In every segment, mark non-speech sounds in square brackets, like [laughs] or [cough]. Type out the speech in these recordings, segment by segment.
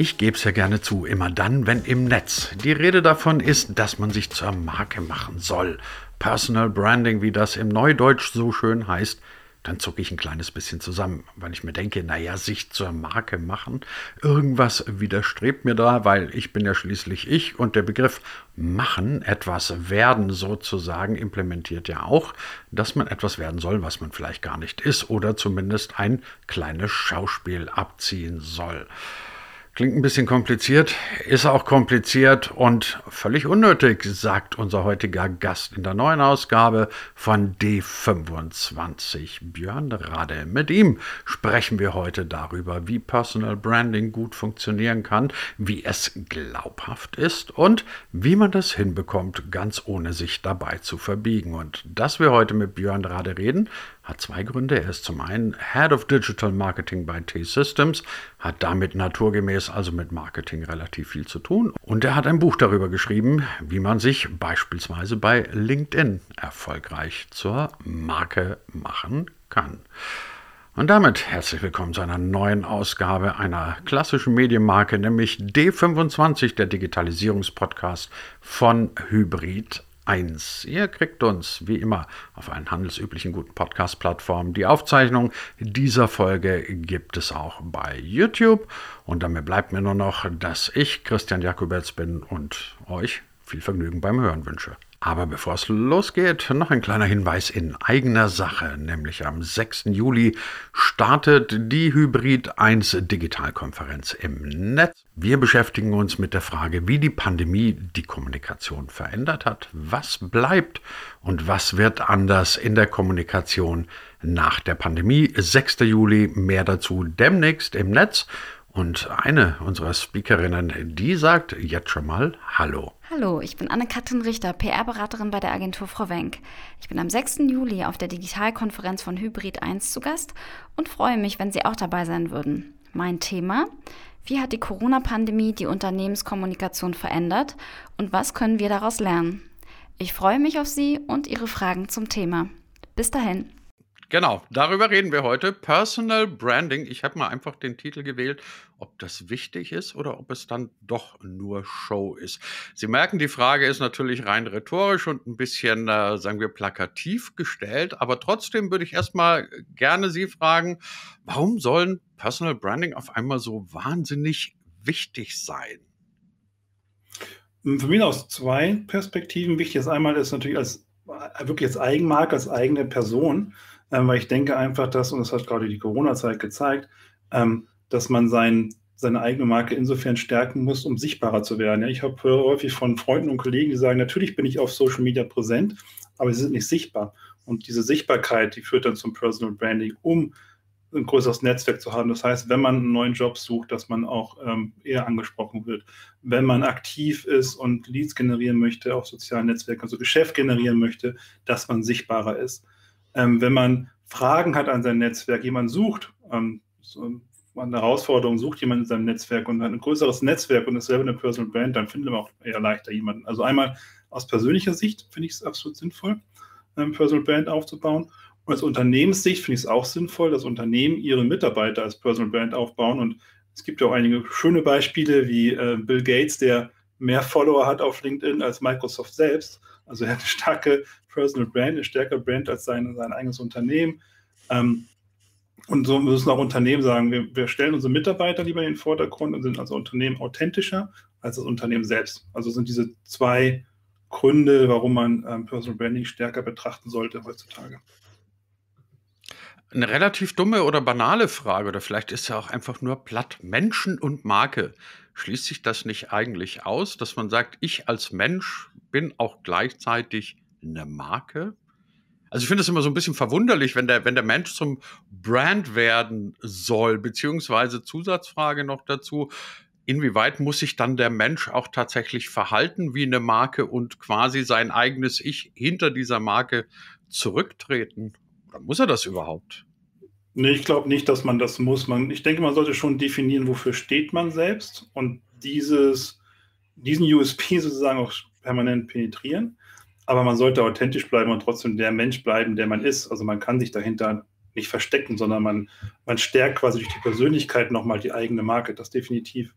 Ich gebe es ja gerne zu, immer dann, wenn im Netz die Rede davon ist, dass man sich zur Marke machen soll. Personal Branding, wie das im Neudeutsch so schön heißt, dann zucke ich ein kleines bisschen zusammen, weil ich mir denke, naja, sich zur Marke machen, irgendwas widerstrebt mir da, weil ich bin ja schließlich ich und der Begriff machen, etwas werden sozusagen, implementiert ja auch, dass man etwas werden soll, was man vielleicht gar nicht ist oder zumindest ein kleines Schauspiel abziehen soll. Klingt ein bisschen kompliziert, ist auch kompliziert und völlig unnötig, sagt unser heutiger Gast in der neuen Ausgabe von D25, Björn Rade. Mit ihm sprechen wir heute darüber, wie Personal Branding gut funktionieren kann, wie es glaubhaft ist und wie man das hinbekommt, ganz ohne sich dabei zu verbiegen. Und dass wir heute mit Björn Rade reden, hat zwei Gründe. Er ist zum einen Head of Digital Marketing bei T-Systems, hat damit naturgemäß also mit Marketing relativ viel zu tun. Und er hat ein Buch darüber geschrieben, wie man sich beispielsweise bei LinkedIn erfolgreich zur Marke machen kann. Und damit herzlich willkommen zu einer neuen Ausgabe einer klassischen Medienmarke, nämlich D25, der Digitalisierungspodcast von Hybrid 1. Ihr kriegt uns wie immer auf allen handelsüblichen guten Podcast-Plattformen. Die Aufzeichnung dieser Folge gibt es auch bei YouTube. Und damit bleibt mir nur noch, dass ich Christian Jakubetz bin und euch viel Vergnügen beim Hören wünsche. Aber bevor es losgeht, noch ein kleiner Hinweis in eigener Sache, nämlich am 6. Juli startet die Hybrid 1 Digitalkonferenz im Netz. Wir beschäftigen uns mit der Frage, wie die Pandemie die Kommunikation verändert hat, was bleibt und was wird anders in der Kommunikation nach der Pandemie. 6. Juli, mehr dazu demnächst im Netz. Und eine unserer Speakerinnen, die sagt jetzt schon mal Hallo. Hallo, ich bin Anne-Katrin Richter, PR-Beraterin bei der Agentur Frau Wenk. Ich bin am 6. Juli auf der Digitalkonferenz von Hybrid 1 zu Gast und freue mich, wenn Sie auch dabei sein würden. Mein Thema, wie hat die Corona-Pandemie die Unternehmenskommunikation verändert und was können wir daraus lernen? Ich freue mich auf Sie und Ihre Fragen zum Thema. Bis dahin. Genau, darüber reden wir heute. Personal Branding. Ich habe mal einfach den Titel gewählt, ob das wichtig ist oder ob es dann doch nur Show ist. Sie merken, die Frage ist natürlich rein rhetorisch und ein bisschen, äh, sagen wir, plakativ gestellt. Aber trotzdem würde ich erstmal gerne Sie fragen, warum sollen Personal Branding auf einmal so wahnsinnig wichtig sein? Für mich aus zwei Perspektiven wichtig. Das einmal ist natürlich als wirklich als Eigenmarke, als eigene Person ähm, weil ich denke einfach, dass, und das hat gerade die Corona-Zeit gezeigt, ähm, dass man sein, seine eigene Marke insofern stärken muss, um sichtbarer zu werden. Ja, ich habe häufig von Freunden und Kollegen, die sagen, natürlich bin ich auf Social Media präsent, aber sie sind nicht sichtbar. Und diese Sichtbarkeit, die führt dann zum Personal Branding, um ein größeres Netzwerk zu haben. Das heißt, wenn man einen neuen Job sucht, dass man auch ähm, eher angesprochen wird. Wenn man aktiv ist und Leads generieren möchte auf sozialen Netzwerken, also Geschäft generieren möchte, dass man sichtbarer ist ähm, wenn man Fragen hat an sein Netzwerk, jemand sucht, ähm, so eine Herausforderung, sucht jemand in seinem Netzwerk und hat ein größeres Netzwerk und ist selber eine Personal Brand, dann findet man auch eher leichter jemanden. Also einmal aus persönlicher Sicht finde ich es absolut sinnvoll, eine Personal Brand aufzubauen. Und aus Unternehmenssicht finde ich es auch sinnvoll, dass Unternehmen ihre Mitarbeiter als Personal Brand aufbauen. Und es gibt ja auch einige schöne Beispiele wie äh, Bill Gates, der mehr Follower hat auf LinkedIn als Microsoft selbst. Also er hat eine starke Personal Brand, eine stärkere Brand als sein, sein eigenes Unternehmen. Ähm, und so müssen auch Unternehmen sagen, wir, wir, stellen unsere Mitarbeiter lieber in den Vordergrund und sind als Unternehmen authentischer als das Unternehmen selbst. Also sind diese zwei Gründe, warum man ähm, Personal Branding stärker betrachten sollte heutzutage. Eine relativ dumme oder banale Frage, oder vielleicht ist ja auch einfach nur platt. Menschen und Marke. Schließt sich das nicht eigentlich aus, dass man sagt, ich als Mensch bin auch gleichzeitig eine Marke? Also ich finde es immer so ein bisschen verwunderlich, wenn der, wenn der Mensch zum Brand werden soll, beziehungsweise Zusatzfrage noch dazu, inwieweit muss sich dann der Mensch auch tatsächlich verhalten wie eine Marke und quasi sein eigenes Ich hinter dieser Marke zurücktreten? Oder muss er das überhaupt? Nee, ich glaube nicht, dass man das muss. Man, ich denke, man sollte schon definieren, wofür steht man selbst und dieses, diesen USP sozusagen auch permanent penetrieren. Aber man sollte authentisch bleiben und trotzdem der Mensch bleiben, der man ist. Also man kann sich dahinter nicht verstecken, sondern man, man stärkt quasi durch die Persönlichkeit nochmal die eigene Marke, das definitiv.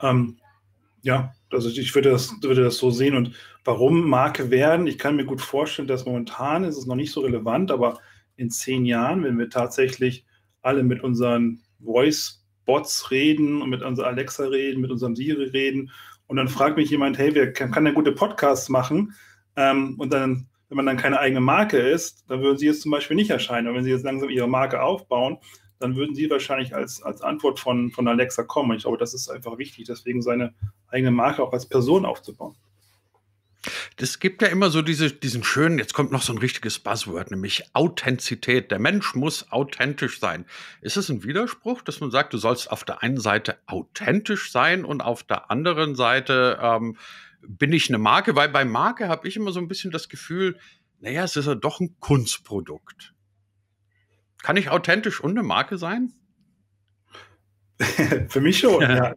Ähm, ja, also ich würde das, würde das so sehen. Und warum Marke werden? Ich kann mir gut vorstellen, dass momentan ist es noch nicht so relevant, aber in zehn Jahren, wenn wir tatsächlich alle mit unseren Voice-Bots reden und mit unserer Alexa reden, mit unserem Siri reden und dann fragt mich jemand, hey, wer kann, kann der gute Podcasts machen? Ähm, und dann, wenn man dann keine eigene Marke ist, dann würden sie jetzt zum Beispiel nicht erscheinen. Und wenn sie jetzt langsam ihre Marke aufbauen, dann würden sie wahrscheinlich als, als Antwort von, von Alexa kommen. Und ich glaube, das ist einfach wichtig, deswegen seine eigene Marke auch als Person aufzubauen. Es gibt ja immer so diese, diesen schönen, jetzt kommt noch so ein richtiges Buzzword, nämlich Authentizität. Der Mensch muss authentisch sein. Ist es ein Widerspruch, dass man sagt, du sollst auf der einen Seite authentisch sein und auf der anderen Seite ähm, bin ich eine Marke? Weil bei Marke habe ich immer so ein bisschen das Gefühl, naja, es ist ja doch ein Kunstprodukt. Kann ich authentisch und eine Marke sein? [laughs] für mich schon, ja.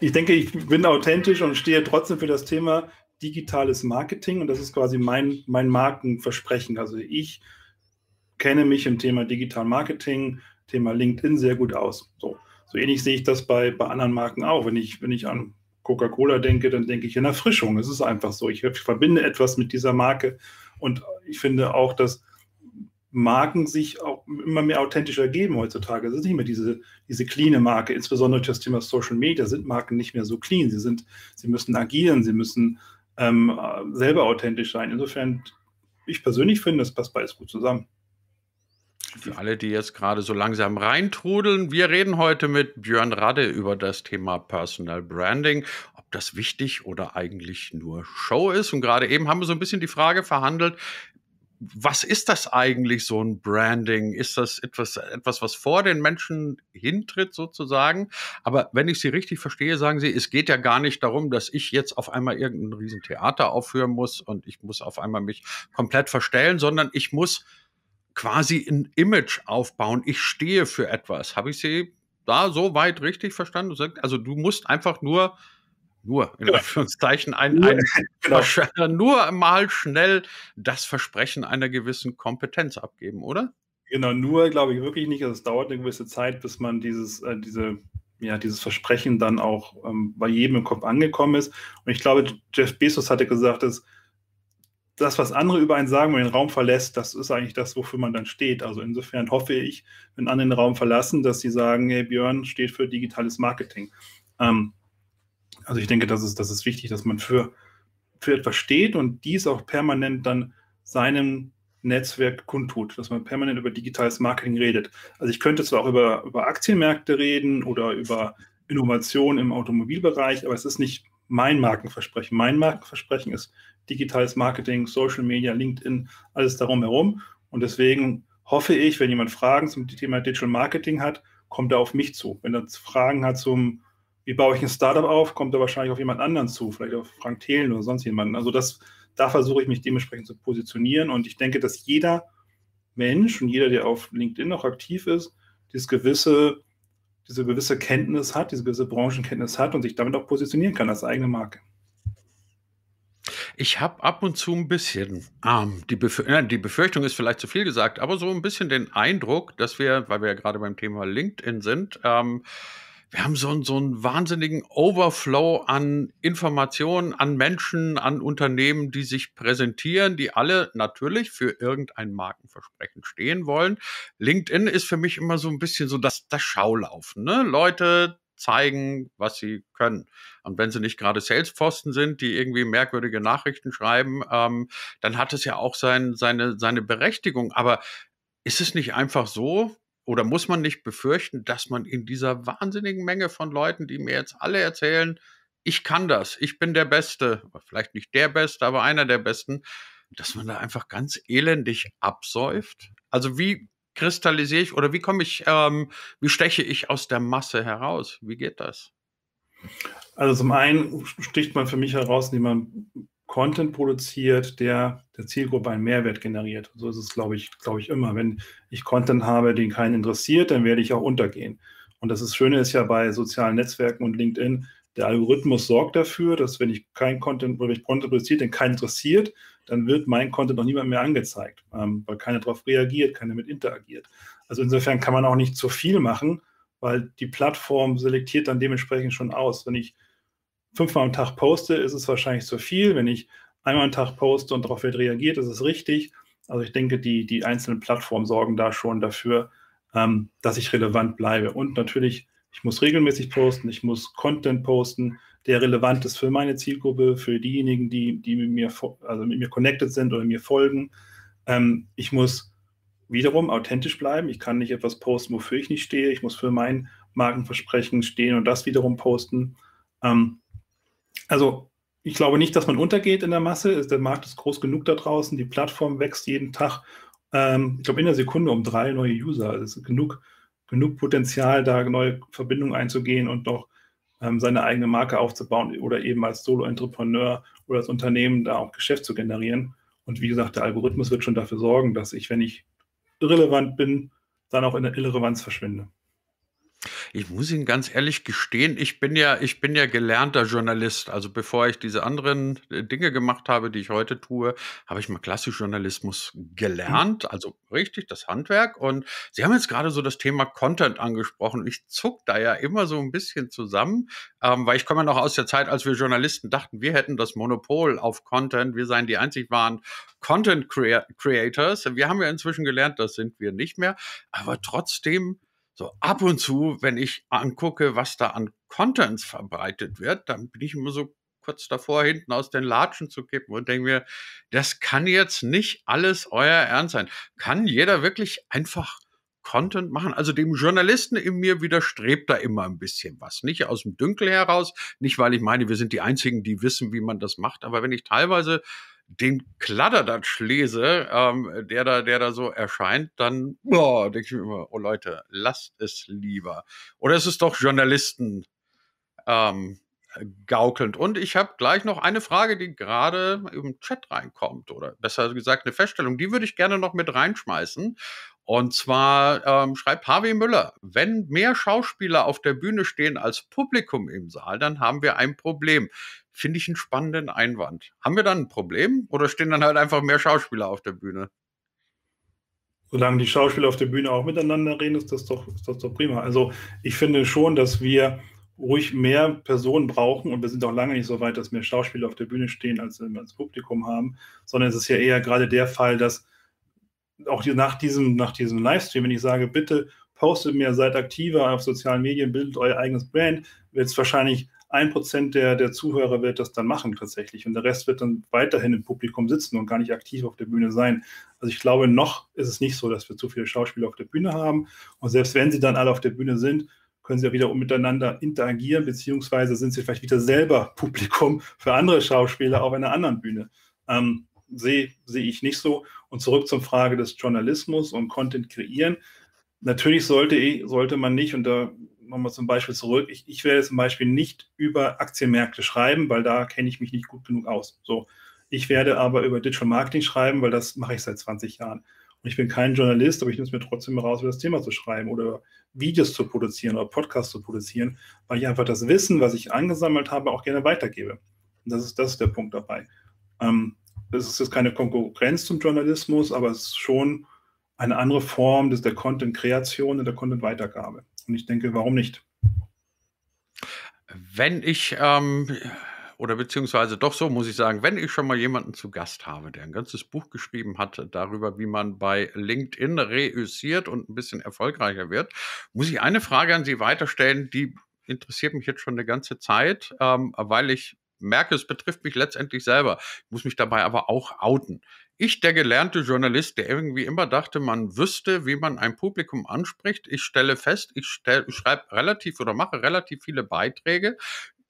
Ich denke, ich bin authentisch und stehe trotzdem für das Thema digitales Marketing und das ist quasi mein, mein Markenversprechen. Also ich kenne mich im Thema Digital Marketing, Thema LinkedIn sehr gut aus. So, so ähnlich sehe ich das bei, bei anderen Marken auch. Wenn ich, wenn ich an Coca-Cola denke, dann denke ich in Erfrischung. Es ist einfach so. Ich, ich verbinde etwas mit dieser Marke und ich finde auch, dass Marken sich auch immer mehr authentischer geben heutzutage. Es ist nicht mehr diese, diese cleane Marke, insbesondere durch das Thema Social Media sind Marken nicht mehr so clean. Sie sind, sie müssen agieren, sie müssen ähm, selber authentisch sein. Insofern, ich persönlich finde, das passt beides gut zusammen. Für alle, die jetzt gerade so langsam reintrudeln, wir reden heute mit Björn Radde über das Thema Personal Branding, ob das wichtig oder eigentlich nur Show ist. Und gerade eben haben wir so ein bisschen die Frage verhandelt, was ist das eigentlich, so ein Branding? Ist das etwas, etwas, was vor den Menschen hintritt, sozusagen? Aber wenn ich Sie richtig verstehe, sagen Sie, es geht ja gar nicht darum, dass ich jetzt auf einmal irgendein Riesentheater aufführen muss und ich muss auf einmal mich komplett verstellen, sondern ich muss quasi ein Image aufbauen. Ich stehe für etwas. Habe ich Sie da so weit richtig verstanden? Also du musst einfach nur nur in genau. Anführungszeichen ein, nur, ein [laughs] genau. nur mal schnell das Versprechen einer gewissen Kompetenz abgeben, oder? Genau, nur glaube ich wirklich nicht. Also es dauert eine gewisse Zeit, bis man dieses, äh, diese, ja, dieses Versprechen dann auch ähm, bei jedem im Kopf angekommen ist. Und ich glaube, Jeff Bezos hatte gesagt, dass das, was andere über einen sagen, wenn man den Raum verlässt, das ist eigentlich das, wofür man dann steht. Also insofern hoffe ich, wenn andere den Raum verlassen, dass sie sagen, hey, Björn steht für digitales Marketing. Ähm, also ich denke, das ist, das ist wichtig, dass man für, für etwas steht und dies auch permanent dann seinem Netzwerk kundtut, dass man permanent über digitales Marketing redet. Also ich könnte zwar auch über, über Aktienmärkte reden oder über Innovation im Automobilbereich, aber es ist nicht mein Markenversprechen. Mein Markenversprechen ist digitales Marketing, Social Media, LinkedIn, alles darum herum. Und deswegen hoffe ich, wenn jemand Fragen zum Thema Digital Marketing hat, kommt er auf mich zu. Wenn er Fragen hat zum wie baue ich ein Startup auf, kommt er wahrscheinlich auf jemand anderen zu, vielleicht auf Frank Thelen oder sonst jemanden. Also das, da versuche ich mich dementsprechend zu positionieren und ich denke, dass jeder Mensch und jeder, der auf LinkedIn noch aktiv ist, dieses gewisse, diese gewisse Kenntnis hat, diese gewisse Branchenkenntnis hat und sich damit auch positionieren kann als eigene Marke. Ich habe ab und zu ein bisschen, ähm, die, Befür äh, die, Befürchtung ist vielleicht zu viel gesagt, aber so ein bisschen den Eindruck, dass wir, weil wir ja gerade beim Thema LinkedIn sind, ähm, wir haben so, einen, so einen wahnsinnigen Overflow an Informationen, an Menschen, an Unternehmen, die sich präsentieren, die alle natürlich für irgendein Markenversprechen stehen wollen. LinkedIn ist für mich immer so ein bisschen so das, das Schaulaufen. Ne? Leute zeigen, was sie können. Und wenn sie nicht gerade Salesposten sind, die irgendwie merkwürdige Nachrichten schreiben, ähm, dann hat es ja auch sein, seine, seine Berechtigung. Aber ist es nicht einfach so, oder muss man nicht befürchten, dass man in dieser wahnsinnigen Menge von Leuten, die mir jetzt alle erzählen, ich kann das, ich bin der Beste, vielleicht nicht der Beste, aber einer der Besten, dass man da einfach ganz elendig absäuft? Also wie kristallisiere ich oder wie komme ich, ähm, wie steche ich aus der Masse heraus? Wie geht das? Also zum einen sticht man für mich heraus, indem man Content produziert, der der Zielgruppe einen Mehrwert generiert. So ist es, glaube ich, glaube ich, immer. Wenn ich Content habe, den keinen interessiert, dann werde ich auch untergehen. Und das ist Schöne ist ja bei sozialen Netzwerken und LinkedIn, der Algorithmus sorgt dafür, dass wenn ich kein Content oder ich Content produziere, den keinen interessiert, dann wird mein Content noch niemand mehr angezeigt, ähm, weil keiner darauf reagiert, keiner mit interagiert. Also insofern kann man auch nicht zu viel machen, weil die Plattform selektiert dann dementsprechend schon aus. Wenn ich fünfmal am Tag poste, ist es wahrscheinlich zu viel. Wenn ich einmal am Tag poste und darauf wird reagiert, ist es richtig. Also ich denke, die, die einzelnen Plattformen sorgen da schon dafür, ähm, dass ich relevant bleibe. Und natürlich, ich muss regelmäßig posten, ich muss Content posten, der relevant ist für meine Zielgruppe, für diejenigen, die, die mit mir, also mit mir connected sind oder mir folgen. Ähm, ich muss wiederum authentisch bleiben. Ich kann nicht etwas posten, wofür ich nicht stehe. Ich muss für mein Markenversprechen stehen und das wiederum posten. Ähm, also ich glaube nicht, dass man untergeht in der Masse. Der Markt ist groß genug da draußen. Die Plattform wächst jeden Tag. Ähm, ich glaube in der Sekunde um drei neue User. Es ist genug, genug Potenzial, da neue Verbindungen einzugehen und noch ähm, seine eigene Marke aufzubauen oder eben als Solo-Entrepreneur oder als Unternehmen da auch Geschäft zu generieren. Und wie gesagt, der Algorithmus wird schon dafür sorgen, dass ich, wenn ich irrelevant bin, dann auch in der Irrelevanz verschwinde. Ich muss Ihnen ganz ehrlich gestehen, ich bin ja, ich bin ja gelernter Journalist. Also bevor ich diese anderen äh, Dinge gemacht habe, die ich heute tue, habe ich mal klassisch Journalismus gelernt, also richtig das Handwerk. Und Sie haben jetzt gerade so das Thema Content angesprochen. Ich zuck da ja immer so ein bisschen zusammen, ähm, weil ich komme ja noch aus der Zeit, als wir Journalisten dachten, wir hätten das Monopol auf Content, wir seien die einzig wahren Content Creators. Wir haben ja inzwischen gelernt, das sind wir nicht mehr. Aber trotzdem so ab und zu, wenn ich angucke, was da an Contents verbreitet wird, dann bin ich immer so kurz davor, hinten aus den Latschen zu kippen und denke mir, das kann jetzt nicht alles euer Ernst sein. Kann jeder wirklich einfach Content machen? Also dem Journalisten in mir widerstrebt da immer ein bisschen was. Nicht aus dem Dünkel heraus, nicht weil ich meine, wir sind die Einzigen, die wissen, wie man das macht, aber wenn ich teilweise den Kladderadatsch lese, ähm, der da, der da so erscheint, dann oh, denke ich mir immer, oh Leute, lasst es lieber. Oder ist es doch Journalisten ähm, gaukelnd? Und ich habe gleich noch eine Frage, die gerade im Chat reinkommt, oder besser gesagt eine Feststellung, die würde ich gerne noch mit reinschmeißen. Und zwar ähm, schreibt Harvey Müller, wenn mehr Schauspieler auf der Bühne stehen als Publikum im Saal, dann haben wir ein Problem. Finde ich einen spannenden Einwand. Haben wir dann ein Problem oder stehen dann halt einfach mehr Schauspieler auf der Bühne? Solange die Schauspieler auf der Bühne auch miteinander reden, ist das doch, ist das doch prima. Also ich finde schon, dass wir ruhig mehr Personen brauchen und wir sind auch lange nicht so weit, dass mehr Schauspieler auf der Bühne stehen, als wir als Publikum haben, sondern es ist ja eher gerade der Fall, dass auch nach diesem, nach diesem Livestream, wenn ich sage, bitte postet mehr, seid aktiver auf sozialen Medien, bildet euer eigenes Brand, wird es wahrscheinlich ein Prozent der, der Zuhörer wird das dann machen tatsächlich und der Rest wird dann weiterhin im Publikum sitzen und gar nicht aktiv auf der Bühne sein. Also ich glaube, noch ist es nicht so, dass wir zu viele Schauspieler auf der Bühne haben und selbst wenn sie dann alle auf der Bühne sind, können sie ja wieder miteinander interagieren, beziehungsweise sind sie vielleicht wieder selber [laughs] Publikum für andere Schauspieler auf einer anderen Bühne. Ähm, sehe seh ich nicht so. Und zurück zur Frage des Journalismus und Content kreieren. Natürlich sollte, sollte man nicht, und da nochmal zum Beispiel zurück, ich, ich werde zum Beispiel nicht über Aktienmärkte schreiben, weil da kenne ich mich nicht gut genug aus. So, ich werde aber über Digital Marketing schreiben, weil das mache ich seit 20 Jahren. Und ich bin kein Journalist, aber ich nehme es mir trotzdem raus, über das Thema zu schreiben oder Videos zu produzieren oder Podcasts zu produzieren, weil ich einfach das Wissen, was ich angesammelt habe, auch gerne weitergebe. Und das ist, das ist der Punkt dabei. Ähm, das ist jetzt keine Konkurrenz zum Journalismus, aber es ist schon eine andere Form des, der Content-Kreation und der Content-Weitergabe. Und ich denke, warum nicht? Wenn ich, ähm, oder beziehungsweise doch so muss ich sagen, wenn ich schon mal jemanden zu Gast habe, der ein ganzes Buch geschrieben hat darüber, wie man bei LinkedIn reüssiert und ein bisschen erfolgreicher wird, muss ich eine Frage an Sie weiterstellen, die interessiert mich jetzt schon eine ganze Zeit, ähm, weil ich merke, es betrifft mich letztendlich selber. Ich muss mich dabei aber auch outen. Ich, der gelernte Journalist, der irgendwie immer dachte, man wüsste, wie man ein Publikum anspricht, ich stelle fest, ich, stell, schreibe relativ oder mache relativ viele Beiträge,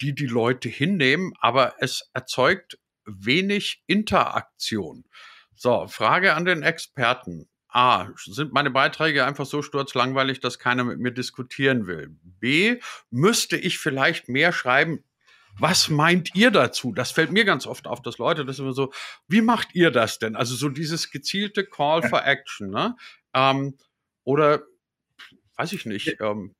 die die Leute hinnehmen, aber es erzeugt wenig Interaktion. So, Frage an den Experten. A, sind meine Beiträge einfach so sturzlangweilig, dass keiner mit mir diskutieren will? B, müsste ich vielleicht mehr schreiben, was meint ihr dazu? Das fällt mir ganz oft auf, dass Leute das immer so, wie macht ihr das denn? Also so dieses gezielte Call for Action, ne? Ähm, oder weiß ich nicht, ähm,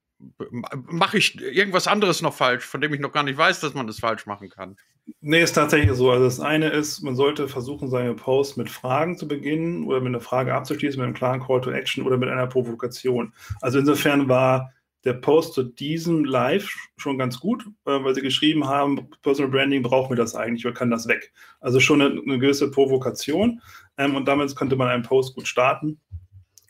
mache ich irgendwas anderes noch falsch, von dem ich noch gar nicht weiß, dass man das falsch machen kann? Nee, ist tatsächlich so. Also das eine ist, man sollte versuchen, seine Posts mit Fragen zu beginnen oder mit einer Frage abzuschließen, mit einem klaren Call to Action oder mit einer Provokation. Also insofern war der Post zu diesem Live schon ganz gut, äh, weil sie geschrieben haben, Personal Branding brauchen wir das eigentlich, wir können das weg. Also schon eine, eine gewisse Provokation ähm, und damit könnte man einen Post gut starten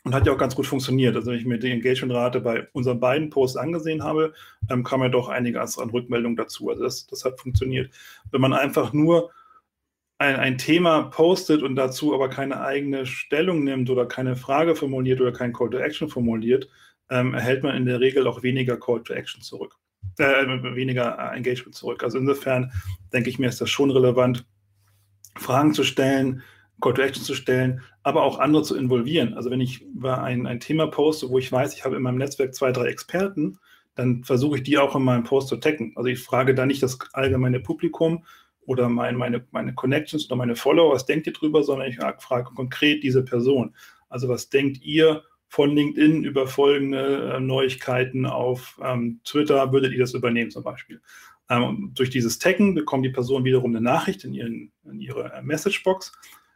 und hat ja auch ganz gut funktioniert. Also wenn ich mir die Engagementrate bei unseren beiden Posts angesehen habe, ähm, kam ja doch einiges an Rückmeldungen dazu. Also das, das hat funktioniert. Wenn man einfach nur ein, ein Thema postet und dazu aber keine eigene Stellung nimmt oder keine Frage formuliert oder kein Call to Action formuliert, ähm, erhält man in der Regel auch weniger Call to Action zurück, äh, weniger Engagement zurück. Also insofern denke ich mir, ist das schon relevant, Fragen zu stellen, Call to Action zu stellen, aber auch andere zu involvieren. Also wenn ich über ein, ein Thema poste, wo ich weiß, ich habe in meinem Netzwerk zwei, drei Experten, dann versuche ich die auch in meinem Post zu taggen. Also ich frage da nicht das allgemeine Publikum, oder mein, meine, meine Connections oder meine Follower, was denkt ihr drüber, sondern ich frage konkret diese Person. Also was denkt ihr von LinkedIn über folgende äh, Neuigkeiten auf ähm, Twitter, würdet ihr das übernehmen zum Beispiel? Ähm, durch dieses Taggen bekommt die Person wiederum eine Nachricht in, ihren, in ihre äh, Messagebox,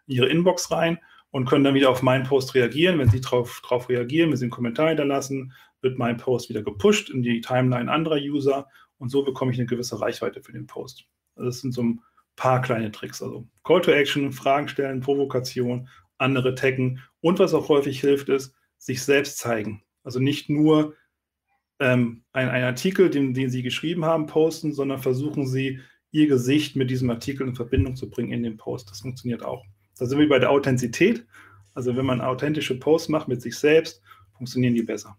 in ihre Inbox rein und können dann wieder auf meinen Post reagieren. Wenn sie darauf reagieren, wenn sie einen Kommentar hinterlassen, wird mein Post wieder gepusht in die Timeline anderer User und so bekomme ich eine gewisse Reichweite für den Post. Also das sind so ein paar kleine Tricks. Also Call to Action, Fragen stellen, Provokation, andere taggen und was auch häufig hilft, ist, sich selbst zeigen. Also nicht nur ähm, ein, ein Artikel, den, den Sie geschrieben haben, posten, sondern versuchen Sie, Ihr Gesicht mit diesem Artikel in Verbindung zu bringen in den Post. Das funktioniert auch. Da sind wir bei der Authentizität. Also wenn man authentische Posts macht mit sich selbst, funktionieren die besser.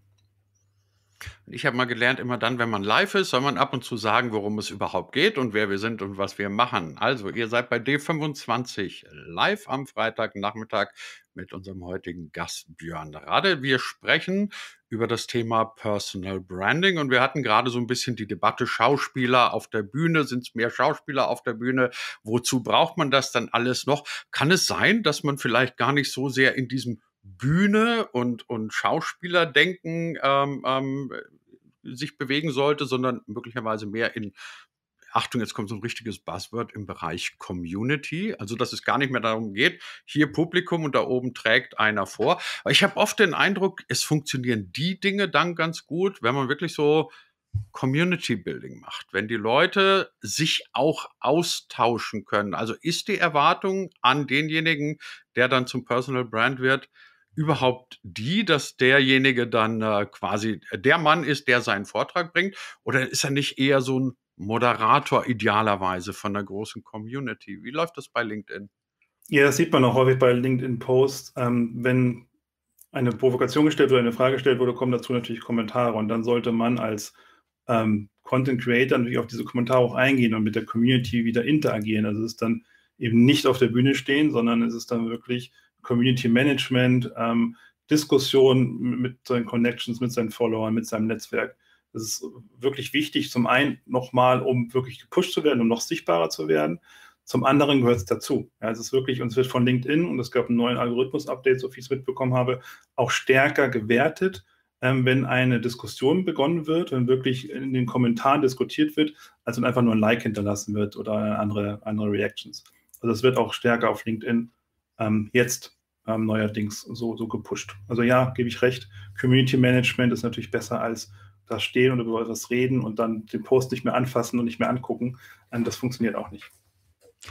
Ich habe mal gelernt, immer dann, wenn man live ist, soll man ab und zu sagen, worum es überhaupt geht und wer wir sind und was wir machen. Also, ihr seid bei D25 live am Freitagnachmittag mit unserem heutigen Gast Björn Rade. Wir sprechen über das Thema Personal Branding und wir hatten gerade so ein bisschen die Debatte Schauspieler auf der Bühne. Sind es mehr Schauspieler auf der Bühne? Wozu braucht man das dann alles noch? Kann es sein, dass man vielleicht gar nicht so sehr in diesem Bühne und, und Schauspielerdenken ähm, ähm, sich bewegen sollte, sondern möglicherweise mehr in Achtung, jetzt kommt so ein richtiges Buzzword im Bereich Community. Also, dass es gar nicht mehr darum geht, hier Publikum und da oben trägt einer vor. Aber ich habe oft den Eindruck, es funktionieren die Dinge dann ganz gut, wenn man wirklich so Community Building macht, wenn die Leute sich auch austauschen können. Also ist die Erwartung an denjenigen, der dann zum Personal Brand wird, überhaupt die, dass derjenige dann äh, quasi der Mann ist, der seinen Vortrag bringt? Oder ist er nicht eher so ein Moderator idealerweise von der großen Community? Wie läuft das bei LinkedIn? Ja, das sieht man auch häufig bei LinkedIn-Posts. Ähm, wenn eine Provokation gestellt oder eine Frage gestellt wurde, kommen dazu natürlich Kommentare. Und dann sollte man als ähm, Content Creator natürlich auf diese Kommentare auch eingehen und mit der Community wieder interagieren. Also es ist dann eben nicht auf der Bühne stehen, sondern es ist dann wirklich Community Management, ähm, Diskussion mit seinen Connections, mit seinen Followern, mit seinem Netzwerk. Das ist wirklich wichtig. Zum einen nochmal, um wirklich gepusht zu werden, um noch sichtbarer zu werden. Zum anderen gehört es dazu. Ja, es ist wirklich, uns wird von LinkedIn, und es gab einen neuen Algorithmus-Update, so viel ich es mitbekommen habe, auch stärker gewertet, ähm, wenn eine Diskussion begonnen wird, wenn wirklich in den Kommentaren diskutiert wird, als wenn einfach nur ein Like hinterlassen wird oder andere, andere Reactions. Also es wird auch stärker auf LinkedIn ähm, jetzt ähm, neuerdings so, so gepusht. Also ja, gebe ich recht. Community Management ist natürlich besser als da stehen und über etwas reden und dann den Post nicht mehr anfassen und nicht mehr angucken. Ähm, das funktioniert auch nicht.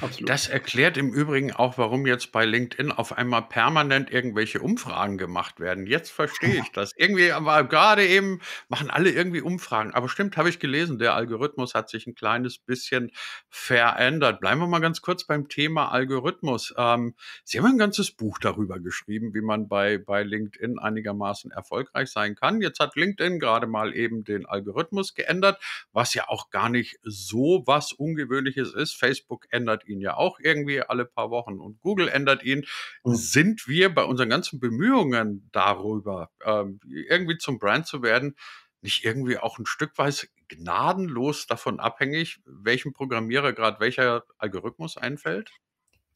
Absolut. Das erklärt im Übrigen auch, warum jetzt bei LinkedIn auf einmal permanent irgendwelche Umfragen gemacht werden. Jetzt verstehe ich das. Irgendwie, aber gerade eben machen alle irgendwie Umfragen. Aber stimmt, habe ich gelesen, der Algorithmus hat sich ein kleines bisschen verändert. Bleiben wir mal ganz kurz beim Thema Algorithmus. Ähm, Sie haben ein ganzes Buch darüber geschrieben, wie man bei, bei LinkedIn einigermaßen erfolgreich sein kann. Jetzt hat LinkedIn gerade mal eben den Algorithmus geändert, was ja auch gar nicht so was Ungewöhnliches ist. Facebook ändert ändert ihn ja auch irgendwie alle paar Wochen und Google ändert ihn. Mhm. Sind wir bei unseren ganzen Bemühungen darüber, ähm, irgendwie zum Brand zu werden, nicht irgendwie auch ein Stück weit gnadenlos davon abhängig, welchem Programmierer gerade welcher Algorithmus einfällt?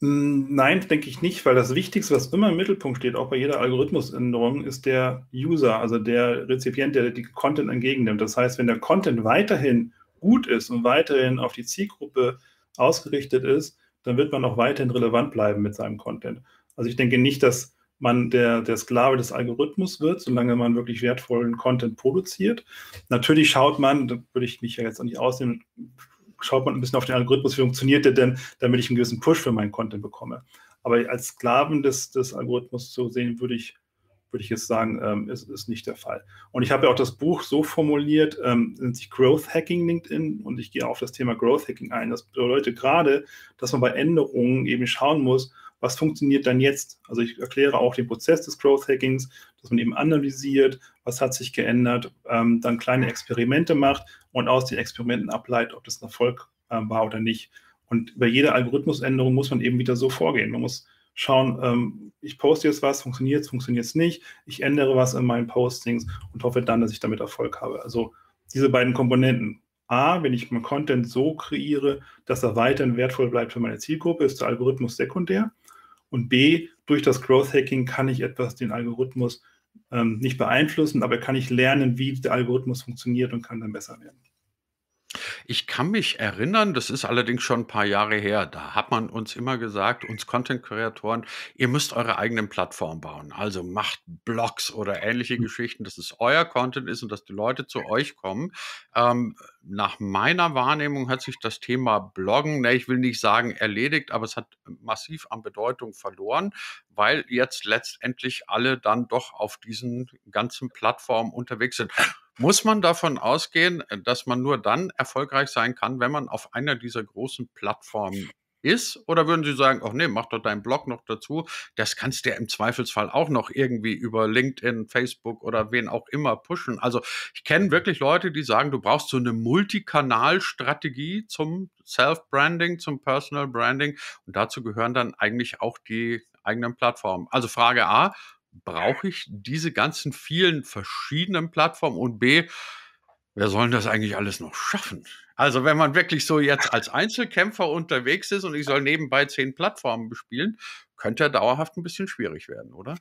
Hm, nein, denke ich nicht, weil das Wichtigste, was immer im Mittelpunkt steht, auch bei jeder Algorithmusänderung, ist der User, also der Rezipient, der die Content entgegennimmt. Das heißt, wenn der Content weiterhin gut ist und weiterhin auf die Zielgruppe ausgerichtet ist, dann wird man auch weiterhin relevant bleiben mit seinem Content. Also ich denke nicht, dass man der, der Sklave des Algorithmus wird, solange man wirklich wertvollen Content produziert. Natürlich schaut man, da würde ich mich ja jetzt auch nicht ausnehmen, schaut man ein bisschen auf den Algorithmus, wie funktioniert der denn, damit ich einen gewissen Push für meinen Content bekomme. Aber als Sklaven des, des Algorithmus zu sehen, würde ich, würde ich jetzt sagen, ähm, ist, ist nicht der Fall. Und ich habe ja auch das Buch so formuliert, ähm, nennt sich Growth Hacking LinkedIn und ich gehe auf das Thema Growth Hacking ein. Das bedeutet gerade, dass man bei Änderungen eben schauen muss, was funktioniert dann jetzt? Also ich erkläre auch den Prozess des Growth Hackings, dass man eben analysiert, was hat sich geändert, ähm, dann kleine Experimente macht und aus den Experimenten ableitet, ob das ein Erfolg äh, war oder nicht. Und bei jeder Algorithmusänderung muss man eben wieder so vorgehen. Man muss schauen, ähm, ich poste jetzt was, funktioniert es, funktioniert es nicht, ich ändere was in meinen Postings und hoffe dann, dass ich damit Erfolg habe. Also diese beiden Komponenten. A, wenn ich meinen Content so kreiere, dass er weiterhin wertvoll bleibt für meine Zielgruppe, ist der Algorithmus sekundär. Und B, durch das Growth Hacking kann ich etwas den Algorithmus ähm, nicht beeinflussen, aber kann ich lernen, wie der Algorithmus funktioniert und kann dann besser werden. Ich kann mich erinnern, das ist allerdings schon ein paar Jahre her, da hat man uns immer gesagt, uns Content-Kreatoren, ihr müsst eure eigenen Plattformen bauen. Also macht Blogs oder ähnliche mhm. Geschichten, dass es euer Content ist und dass die Leute zu euch kommen. Ähm, nach meiner Wahrnehmung hat sich das Thema Bloggen, ne, ich will nicht sagen erledigt, aber es hat massiv an Bedeutung verloren, weil jetzt letztendlich alle dann doch auf diesen ganzen Plattformen unterwegs sind. Muss man davon ausgehen, äh, dass man nur dann erfolgreich sein kann, wenn man auf einer dieser großen Plattformen ist? Oder würden Sie sagen, ach nee, mach doch deinen Blog noch dazu. Das kannst du ja im Zweifelsfall auch noch irgendwie über LinkedIn, Facebook oder wen auch immer pushen. Also ich kenne wirklich Leute, die sagen, du brauchst so eine Multikanalstrategie zum Self-Branding, zum Personal Branding. Und dazu gehören dann eigentlich auch die eigenen Plattformen. Also Frage A, brauche ich diese ganzen vielen verschiedenen Plattformen und B, wer soll das eigentlich alles noch schaffen? Also wenn man wirklich so jetzt als Einzelkämpfer unterwegs ist und ich soll nebenbei zehn Plattformen bespielen, könnte ja dauerhaft ein bisschen schwierig werden, oder?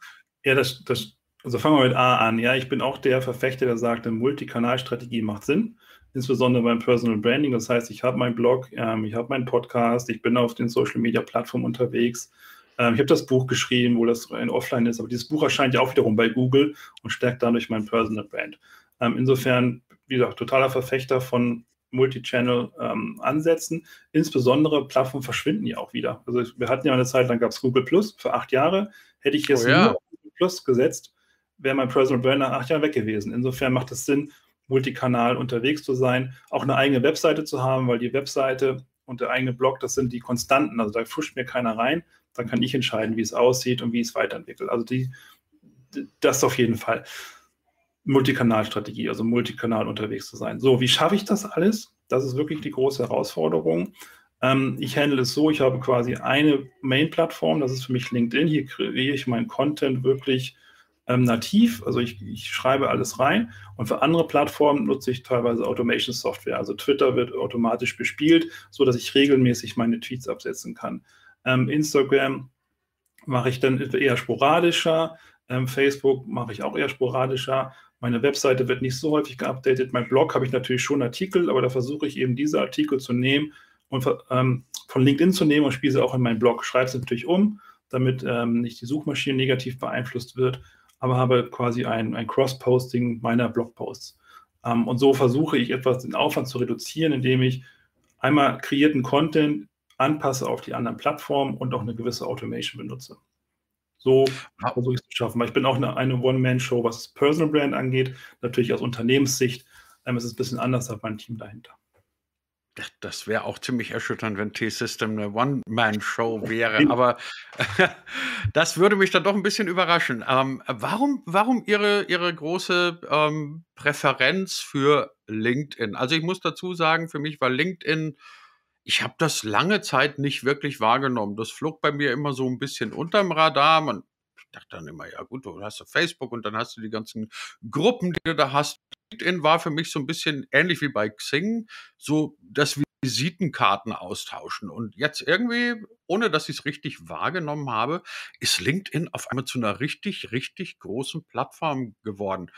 Ja, das, das, also fangen wir mit A an. Ja, ich bin auch der Verfechter, der sagt, eine Multikanalstrategie macht Sinn, insbesondere beim Personal Branding. Das heißt, ich habe meinen Blog, ähm, ich habe meinen Podcast, ich bin auf den Social Media Plattformen unterwegs ähm, ich habe das Buch geschrieben, wo das ein Offline ist, aber dieses Buch erscheint ja auch wiederum bei Google und stärkt dadurch mein Personal Brand. Ähm, insofern, wie gesagt, totaler Verfechter von Multi-Channel-Ansätzen. Ähm, Insbesondere Plattformen verschwinden ja auch wieder. Also wir hatten ja eine Zeit lang gab es Google Plus für acht Jahre. Hätte ich jetzt oh, ja. nur Google Plus gesetzt, wäre mein Personal Brand nach acht Jahren weg gewesen. Insofern macht es Sinn, multikanal unterwegs zu sein, auch eine eigene Webseite zu haben, weil die Webseite und der eigene Blog, das sind die Konstanten. Also da fuscht mir keiner rein dann kann ich entscheiden, wie es aussieht und wie es weiterentwickelt. Also die, das auf jeden Fall. Multikanalstrategie, also multikanal unterwegs zu sein. So, wie schaffe ich das alles? Das ist wirklich die große Herausforderung. Ähm, ich handle es so, ich habe quasi eine Main-Plattform, das ist für mich LinkedIn. Hier kreiere ich meinen Content wirklich ähm, nativ, also ich, ich, schreibe alles rein. Und für andere Plattformen nutze ich teilweise Automation-Software. Also Twitter wird automatisch bespielt, sodass ich regelmäßig meine Tweets absetzen kann. Ähm, Instagram mache ich dann eher sporadischer. Ähm, Facebook mache ich auch eher sporadischer. Meine Webseite wird nicht so häufig geupdatet. Mein Blog habe ich natürlich schon Artikel, aber da versuche ich eben diese Artikel zu nehmen und ähm, von LinkedIn zu nehmen und spiele sie auch in meinen Blog. Schreibe es natürlich um, damit ähm, nicht die Suchmaschine negativ beeinflusst wird, aber habe quasi ein, ein Cross-Posting meiner Blogposts. Ähm, und so versuche ich etwas den Aufwand zu reduzieren, indem ich einmal kreierten Content anpasse auf die anderen Plattformen und auch eine gewisse Automation benutze. So versuche ich es zu schaffen. Weil ich bin auch eine, eine One-Man-Show, was das Personal Brand angeht. Natürlich aus Unternehmenssicht ähm, ist es ein bisschen anders als mein Team dahinter. Das wäre auch ziemlich erschütternd, wenn T-System eine One-Man-Show wäre. Aber [laughs] das würde mich dann doch ein bisschen überraschen. Ähm, warum, warum Ihre, Ihre große ähm, Präferenz für LinkedIn? Also ich muss dazu sagen, für mich war LinkedIn ich habe das lange Zeit nicht wirklich wahrgenommen. Das flog bei mir immer so ein bisschen unterm Radar. Man ich dachte dann immer, ja gut, du hast Facebook und dann hast du die ganzen Gruppen, die du da hast. LinkedIn war für mich so ein bisschen ähnlich wie bei Xing, so das Visitenkarten austauschen. Und jetzt irgendwie, ohne dass ich es richtig wahrgenommen habe, ist LinkedIn auf einmal zu einer richtig, richtig großen Plattform geworden.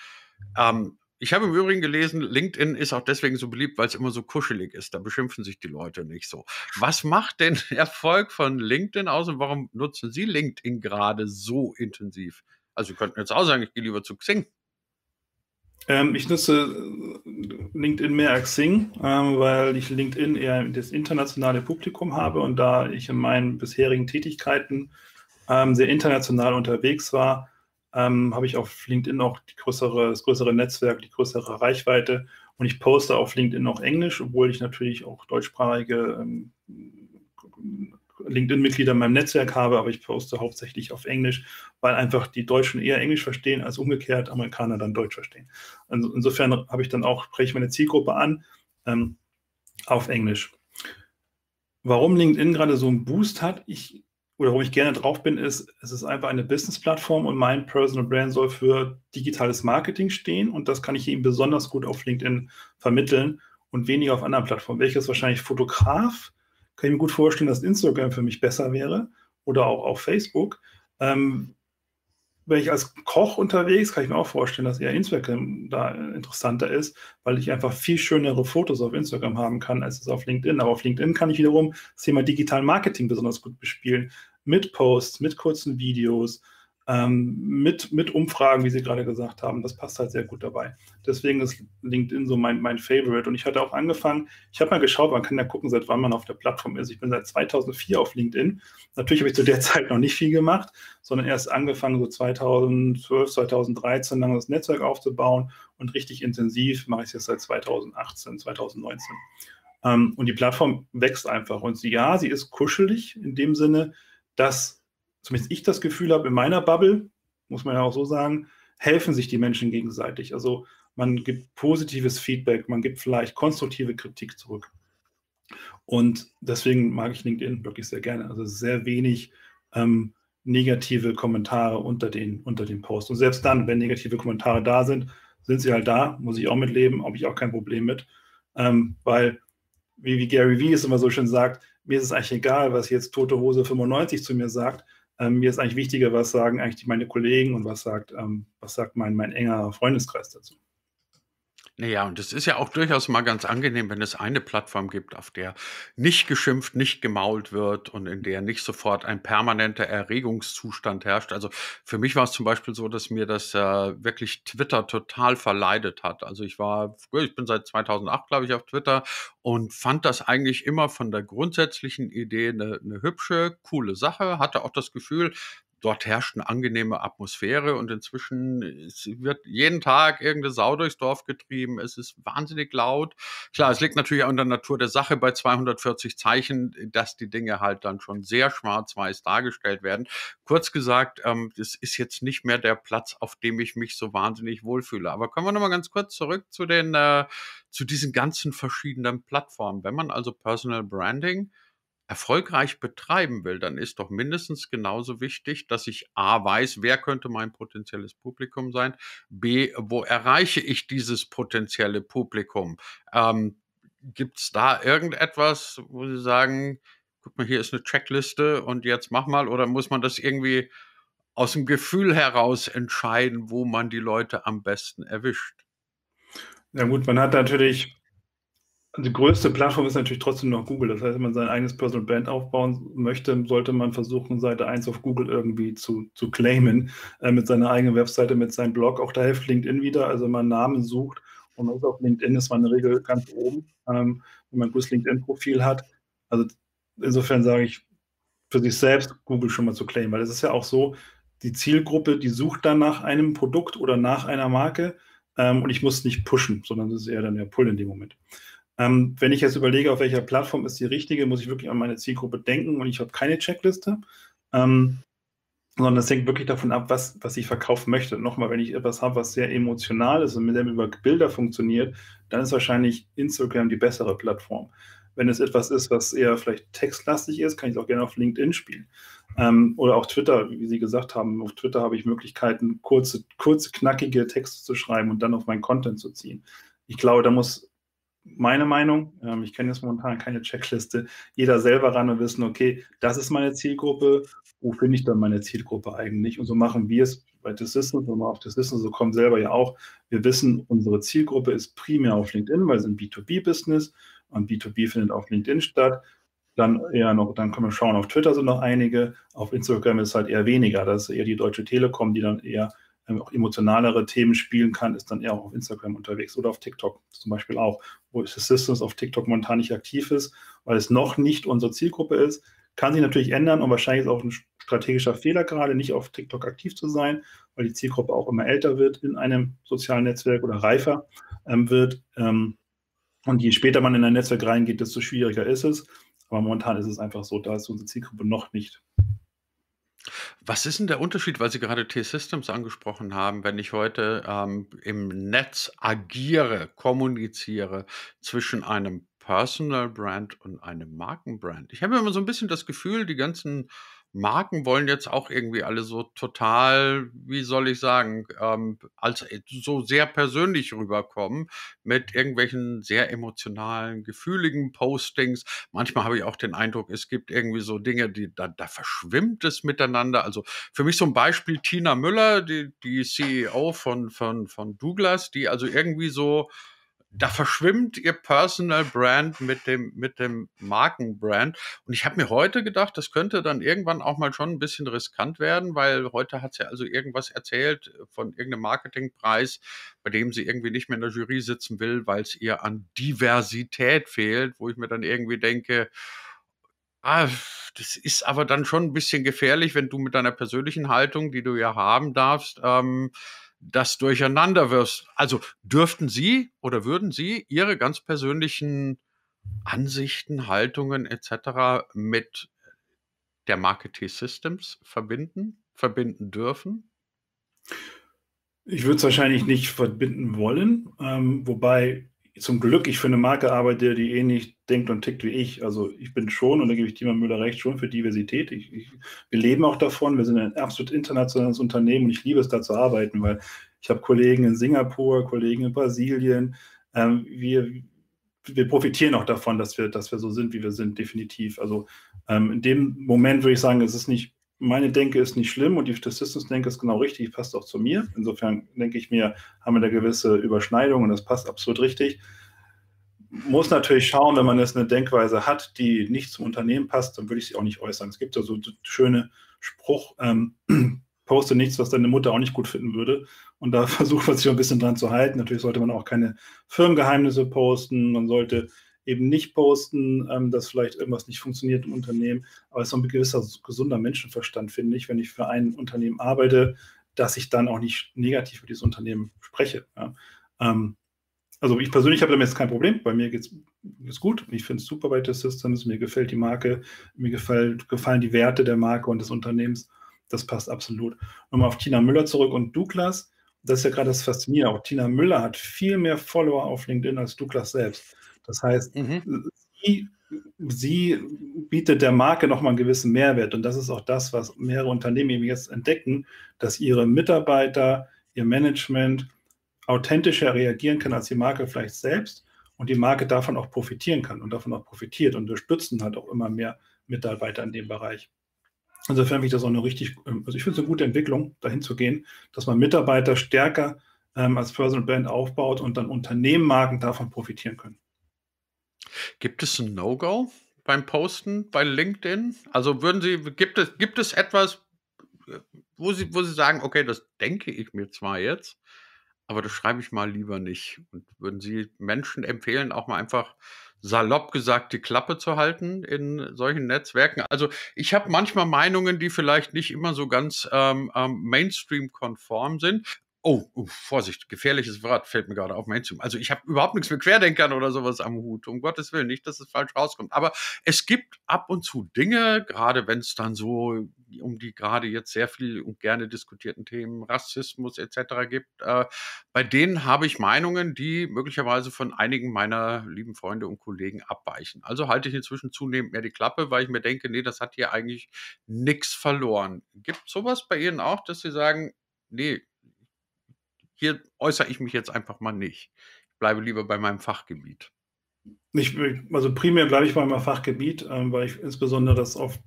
Ähm, Ich habe im Übrigen gelesen, LinkedIn ist auch deswegen so beliebt, weil es immer so kuschelig ist. Da beschimpfen sich die Leute nicht so. Was macht denn [laughs] Erfolg von LinkedIn aus und warum nutzen Sie LinkedIn gerade so intensiv? Also, Sie könnten jetzt auch sagen, ich gehe lieber zu Xing. Ähm, ich nutze äh, LinkedIn mehr als Xing, ähm, weil ich LinkedIn eher das internationale Publikum habe und da ich in meinen bisherigen Tätigkeiten ähm, sehr international unterwegs war, ähm, habe ich auf LinkedIn auch größere, das größere Netzwerk, die größere Reichweite und ich poste auf LinkedIn auch Englisch, obwohl ich natürlich auch deutschsprachige ähm, LinkedIn-Mitglieder in meinem Netzwerk habe, aber ich poste hauptsächlich auf Englisch, weil einfach die Deutschen eher Englisch verstehen, als umgekehrt Amerikaner dann Deutsch verstehen. Also insofern habe ich dann auch, spreche ich meine Zielgruppe an ähm, auf Englisch. Warum LinkedIn gerade so einen Boost hat, ich, oder warum ich gerne drauf bin, ist, es ist einfach eine Business-Plattform und mein Personal Brand soll für digitales Marketing stehen und das kann ich eben besonders gut auf LinkedIn vermitteln und weniger auf anderen Plattformen. Welches wahrscheinlich Fotograf, kann ich mir gut vorstellen, dass Instagram für mich besser wäre oder auch auf Facebook. Ähm, wenn ich als Koch unterwegs, kann ich mir auch vorstellen, dass eher Instagram da interessanter ist, weil ich einfach viel schönere Fotos auf Instagram haben kann, als es auf LinkedIn. Aber auf LinkedIn kann ich wiederum das Thema Digital Marketing besonders gut bespielen. Mit Posts, mit kurzen Videos, ähm, mit, mit Umfragen, wie Sie gerade gesagt haben. Das passt halt sehr gut dabei. Deswegen ist LinkedIn so mein, mein Favorite. Und ich hatte auch angefangen, ich habe mal geschaut, man kann ja gucken, seit wann man auf der Plattform ist. Ich bin seit 2004 auf LinkedIn. Natürlich habe ich zu der [laughs] Zeit noch nicht viel gemacht, sondern erst angefangen, so 2012, 2013 lang das Netzwerk aufzubauen. Und richtig intensiv mache ich es jetzt seit 2018, 2019. Ähm, und die Plattform wächst einfach. Und sie, ja, sie ist kuschelig in dem Sinne, dass zumindest ich das Gefühl habe, in meiner Bubble, muss man ja auch so sagen, helfen sich die Menschen gegenseitig. Also man gibt positives Feedback, man gibt vielleicht konstruktive Kritik zurück. Und deswegen mag ich LinkedIn wirklich sehr gerne. Also sehr wenig ähm, negative Kommentare unter den, unter den Posts. Und selbst dann, wenn negative Kommentare da sind, sind sie halt da, muss ich auch mitleben, habe ich auch kein Problem mit. Ähm, weil, wie, wie Gary Vee es immer so schön sagt, mir ist es eigentlich egal, was jetzt Tote Hose 95 zu mir sagt. Ähm, mir ist eigentlich wichtiger, was sagen eigentlich meine Kollegen und was sagt, ähm, was sagt mein, mein enger Freundeskreis dazu. Naja, und es ist ja auch durchaus mal ganz angenehm, wenn es eine Plattform gibt, auf der nicht geschimpft, nicht gemault wird und in der nicht sofort ein permanenter Erregungszustand herrscht. Also für mich war es zum Beispiel so, dass mir das äh, wirklich Twitter total verleidet hat. Also ich war, ich bin seit 2008, glaube ich, auf Twitter und fand das eigentlich immer von der grundsätzlichen Idee eine, eine hübsche, coole Sache. Hatte auch das Gefühl, dort herrscht eine angenehme Atmosphäre und inzwischen wird jeden Tag irgendeine Sau durchs Dorf getrieben. Es ist wahnsinnig laut. Klar, es liegt natürlich auch in der Natur der Sache bei 240 Zeichen, dass die Dinge halt dann schon sehr schwarz-weiß dargestellt werden. Kurz gesagt, ähm, das ist jetzt nicht mehr der Platz, auf dem ich mich so wahnsinnig wohlfühle. Aber kommen wir nochmal ganz kurz zurück zu den, äh, zu diesen ganzen verschiedenen Plattformen. Wenn man also Personal Branding erfolgreich betreiben will, dann ist doch mindestens genauso wichtig, dass ich A weiß, wer könnte mein potenzielles Publikum sein, B, wo erreiche ich dieses potenzielle Publikum. Ähm, Gibt es da irgendetwas, wo Sie sagen, guck mal, hier ist eine Checkliste und jetzt mach mal, oder muss man das irgendwie aus dem Gefühl heraus entscheiden, wo man die Leute am besten erwischt? Ja gut, man hat natürlich die größte Plattform ist natürlich trotzdem noch Google. Das heißt, wenn man sein eigenes Personal Brand aufbauen möchte, sollte man versuchen, Seite 1 auf Google irgendwie zu, zu claimen, äh, mit seiner eigenen Webseite, mit seinem Blog. Auch da hilft LinkedIn wieder. Also wenn man Namen sucht und man auf LinkedIn, ist man in der Regel ganz oben, ähm, wenn man ein gutes LinkedIn-Profil hat. Also insofern sage ich, für sich selbst Google schon mal zu claimen, weil es ist ja auch so, die Zielgruppe, die sucht dann nach einem Produkt oder nach einer Marke ähm, und ich muss nicht pushen, sondern das ist eher dann der Pull in dem Moment. Ähm, wenn ich jetzt überlege, auf welcher Plattform ist die richtige, muss ich wirklich an meine Zielgruppe denken und ich habe keine Checkliste, ähm, sondern das hängt wirklich davon ab, was, was ich verkaufen möchte. Nochmal, wenn ich etwas habe, was sehr emotional ist und mit dem über Bilder funktioniert, dann ist wahrscheinlich Instagram die bessere Plattform. Wenn es etwas ist, was eher vielleicht textlastig ist, kann ich es auch gerne auf LinkedIn spielen. Ähm, oder auch Twitter, wie Sie gesagt haben. Auf Twitter habe ich Möglichkeiten, kurze, kurze, knackige Texte zu schreiben und dann auf meinen Content zu ziehen. Ich glaube, da muss meine Meinung. Ähm, ich kenne jetzt momentan keine Checkliste. Jeder selber ran und wissen, okay, das ist meine Zielgruppe. Wo finde ich dann meine Zielgruppe eigentlich? Und so machen wir es bei T-Systems, wenn man auf T-Systems so kommt, selber ja auch, wir wissen, unsere Zielgruppe ist primär auf LinkedIn, weil es ein B2B-Business und B2B findet auf LinkedIn statt. Dann eher noch, dann können wir schauen, auf Twitter sind noch einige, auf Instagram ist halt eher weniger. Das ist eher die Deutsche Telekom, die dann eher auch emotionalere Themen spielen kann, ist dann eher auch auf Instagram unterwegs oder auf TikTok zum Beispiel auch, wo Systems auf TikTok momentan nicht aktiv ist, weil es noch nicht unsere Zielgruppe ist. Kann sich natürlich ändern und wahrscheinlich ist auch ein strategischer Fehler gerade, nicht auf TikTok aktiv zu sein, weil die Zielgruppe auch immer älter wird in einem sozialen Netzwerk oder reifer ähm, wird. Ähm, und je später man in ein Netzwerk reingeht, desto schwieriger ist es. Aber momentan ist es einfach so, da ist unsere Zielgruppe noch nicht. Was ist denn der Unterschied, weil Sie gerade T-Systems angesprochen haben, wenn ich heute ähm, im Netz agiere, kommuniziere zwischen einem Personal Brand und einem Markenbrand? Ich habe immer so ein bisschen das Gefühl, die ganzen Marken wollen jetzt auch irgendwie alle so total, wie soll ich sagen, ähm, als äh, so sehr persönlich rüberkommen mit irgendwelchen sehr emotionalen, gefühligen Postings. Manchmal habe ich auch den Eindruck, es gibt irgendwie so Dinge, die da, da verschwimmt es miteinander. Also für mich ein Beispiel Tina Müller, die, die CEO von, von, von Douglas, die also irgendwie so da verschwimmt ihr Personal Brand mit dem, mit dem Markenbrand. Und ich habe mir heute gedacht, das könnte dann irgendwann auch mal schon ein bisschen riskant werden, weil heute hat sie also irgendwas erzählt von irgendeinem Marketingpreis, bei dem sie irgendwie nicht mehr in der Jury sitzen will, weil es ihr an Diversität fehlt, wo ich mir dann irgendwie denke, Ah, das ist aber dann schon ein bisschen gefährlich, wenn du mit deiner persönlichen Haltung, die du ja haben darfst, ähm, das durcheinander wirst. Also dürften Sie oder würden Sie Ihre ganz persönlichen Ansichten, Haltungen etc. mit der Marke T-Systems verbinden, verbinden dürfen? Ich würde es wahrscheinlich nicht verbinden wollen, ähm, wobei zum Glück ich für eine Marke arbeite, die ähnlich denkt und tickt wie ich. Also ich bin schon, und da gebe ich Timo Müller recht, schon für Diversität. Ich, ich, wir leben auch davon. Wir sind ein absolut internationales Unternehmen und ich liebe es, da zu arbeiten, weil ich habe Kollegen in Singapur, Kollegen in Brasilien. Ähm, wir, wir profitieren auch davon, dass wir, dass wir so sind, wie wir sind, definitiv. Also ähm, in dem Moment würde ich sagen, es ist nicht meine Denke ist nicht schlimm und die Systems-Denke ist genau richtig, passt auch zu mir. Insofern denke ich mir, haben wir da gewisse Überschneidungen und das passt absolut richtig. Muss natürlich schauen, wenn man jetzt eine Denkweise hat, die nicht zum Unternehmen passt, dann würde ich sie auch nicht äußern. Es gibt ja so schöne Spruch, ähm, [clears throat] poste nichts, was deine Mutter auch nicht gut finden würde. Und da [laughs] versucht man sich ein bisschen dran zu halten. Natürlich sollte man auch keine Firmengeheimnisse posten. Man sollte eben nicht posten, ähm, dass vielleicht irgendwas nicht funktioniert im Unternehmen. Aber es ist so ein gewisser gesunder Menschenverstand, finde ich, wenn ich für ein Unternehmen arbeite, dass ich dann auch nicht negativ über dieses Unternehmen spreche. Ja. Ähm, also ich persönlich habe damit jetzt kein Problem. Bei mir geht es gut. Ich finde es super bei T-Systems. Mir gefällt die Marke, mir gefällt, gefallen die Werte der Marke und des Unternehmens. Das passt absolut. Nochmal auf Tina Müller zurück und Douglas. Das ist ja gerade das Faszinierende. Auch Tina Müller hat viel mehr Follower auf LinkedIn als Douglas selbst. Das heißt, mhm. sie, sie, bietet der Marke nochmal einen gewissen Mehrwert. Und das ist auch das, was mehrere Unternehmen eben jetzt entdecken, dass ihre Mitarbeiter, ihr Management authentischer reagieren kann als die Marke vielleicht selbst und die Marke davon auch profitieren kann und davon auch profitiert und unterstützen halt auch immer mehr Mitarbeiter in dem Bereich. Insofern finde ich das auch eine richtig, also ich finde es eine gute Entwicklung, dahin zu gehen, dass man Mitarbeiter stärker ähm, als Personal Brand aufbaut und dann Unternehmenmarken davon profitieren können. Gibt es ein No-Go beim Posten bei LinkedIn? Also würden Sie, gibt es, gibt es etwas, wo Sie, wo Sie sagen, okay, das denke ich mir zwar jetzt, aber das schreibe ich mal lieber nicht. Und würden Sie Menschen empfehlen, auch mal einfach salopp gesagt die Klappe zu halten in solchen Netzwerken? Also ich habe manchmal Meinungen, die vielleicht nicht immer so ganz ähm, ähm, Mainstream-konform sind. Oh, oh, Vorsicht, gefährliches Wort fällt mir gerade auf Mainstream. Also ich habe überhaupt nichts mit Querdenkern oder sowas am Hut, um Gottes Willen, nicht, dass es falsch rauskommt. Aber es gibt ab und zu Dinge, gerade wenn es dann so um die gerade jetzt sehr viel und gerne diskutierten Themen Rassismus etc. gibt, äh, bei denen habe ich Meinungen, die möglicherweise von einigen meiner lieben Freunde und Kollegen abweichen. Also halte ich inzwischen zunehmend mehr die Klappe, weil ich mir denke, nee, das hat hier eigentlich nichts verloren. Gibt sowas bei Ihnen auch, dass Sie sagen, nee, hier äußere ich mich jetzt einfach mal nicht. Ich bleibe lieber bei meinem Fachgebiet. Ich, also primär bleibe ich bei meinem Fachgebiet, ähm, weil ich insbesondere das auf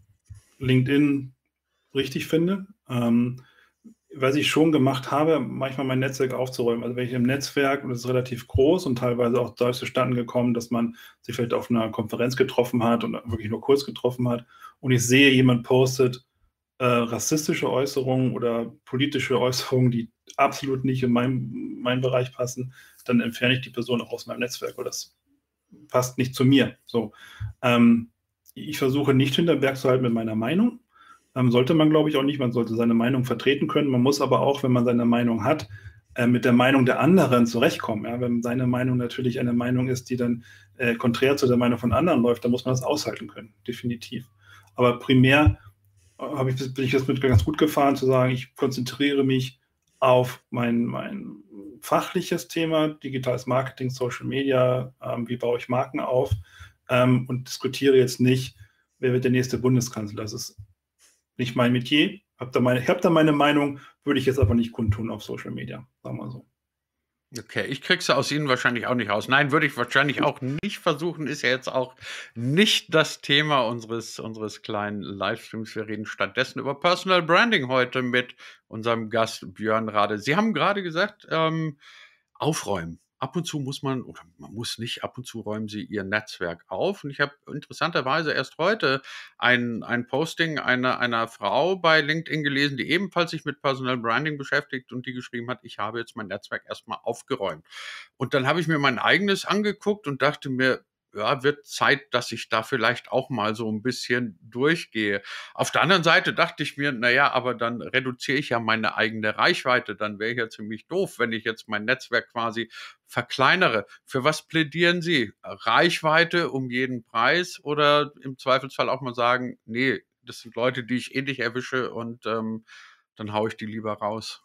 LinkedIn richtig finde. Ähm, was ich schon gemacht habe, manchmal mein Netzwerk aufzuräumen. Also wenn ich im Netzwerk, und das ist relativ groß und teilweise auch dadurch zustande gekommen, dass man sich vielleicht auf einer Konferenz getroffen hat und wirklich nur kurz getroffen hat und ich sehe, jemand postet äh, rassistische Äußerungen oder politische Äußerungen, die absolut nicht in meinen mein Bereich passen, dann entferne ich die Person auch aus meinem Netzwerk, weil das passt nicht zu mir. So, ähm, ich versuche nicht hinter Berg zu halten mit meiner Meinung, ähm, sollte man, glaube ich, auch nicht. Man sollte seine Meinung vertreten können. Man muss aber auch, wenn man seine Meinung hat, äh, mit der Meinung der anderen zurechtkommen. Ja? Wenn seine Meinung natürlich eine Meinung ist, die dann äh, konträr zu der Meinung von anderen läuft, dann muss man das aushalten können, definitiv. Aber primär äh, ich, bin ich jetzt mit ganz gut gefahren, zu sagen, ich konzentriere mich auf mein, mein fachliches Thema, digitales Marketing, Social Media, ähm, wie baue ich Marken auf ähm, und diskutiere jetzt nicht, wer wird der nächste Bundeskanzler. Das ist nicht mein Metier. Hab da meine, ich habe da meine Meinung, würde ich jetzt aber nicht kundtun auf Social Media, sagen wir so. Okay, ich krieg's aus Ihnen wahrscheinlich auch nicht raus. Nein, würde ich wahrscheinlich auch nicht versuchen. Ist ja jetzt auch nicht das Thema unseres, unseres kleinen Livestreams. Wir reden stattdessen über Personal Branding heute mit unserem Gast Björn Rade. Sie haben gerade gesagt, ähm, aufräumen ab und zu muss man, oder man muss nicht, ab und zu räumen sie ihr Netzwerk auf. Und ich habe interessanterweise erst heute ein, ein Posting einer, einer Frau bei LinkedIn gelesen, die ebenfalls sich mit Personal Branding beschäftigt und die geschrieben hat, ich habe jetzt mein Netzwerk erstmal aufgeräumt. Und dann habe ich mir mein eigenes angeguckt und dachte mir, ja, wird Zeit, dass ich da vielleicht auch mal so ein bisschen durchgehe. Auf der anderen Seite dachte ich mir, naja, aber dann reduziere ich ja meine eigene Reichweite. Dann wäre ich ja ziemlich doof, wenn ich jetzt mein Netzwerk quasi verkleinere. Für was plädieren Sie? Reichweite um jeden Preis oder im Zweifelsfall auch mal sagen, nee, das sind Leute, die ich eh nicht erwische und ähm, dann haue ich die lieber raus.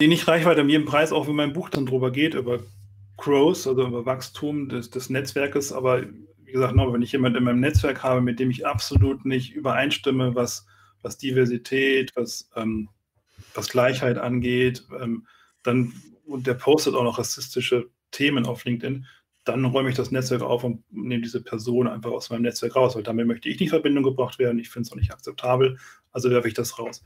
Die nicht Reichweite um jeden Preis, auch wenn mein Buch dann drüber geht, über Growth, also über Wachstum des, des Netzwerkes. Aber wie gesagt, wenn ich jemanden in meinem Netzwerk habe, mit dem ich absolut nicht übereinstimme, was, was Diversität, was, ähm, was Gleichheit angeht, ähm, dann und der postet auch noch rassistische Themen auf LinkedIn, dann räume ich das Netzwerk auf und nehme diese Person einfach aus meinem Netzwerk raus, weil damit möchte ich nicht in Verbindung gebracht werden. Ich finde es auch nicht akzeptabel, also werfe ich das raus.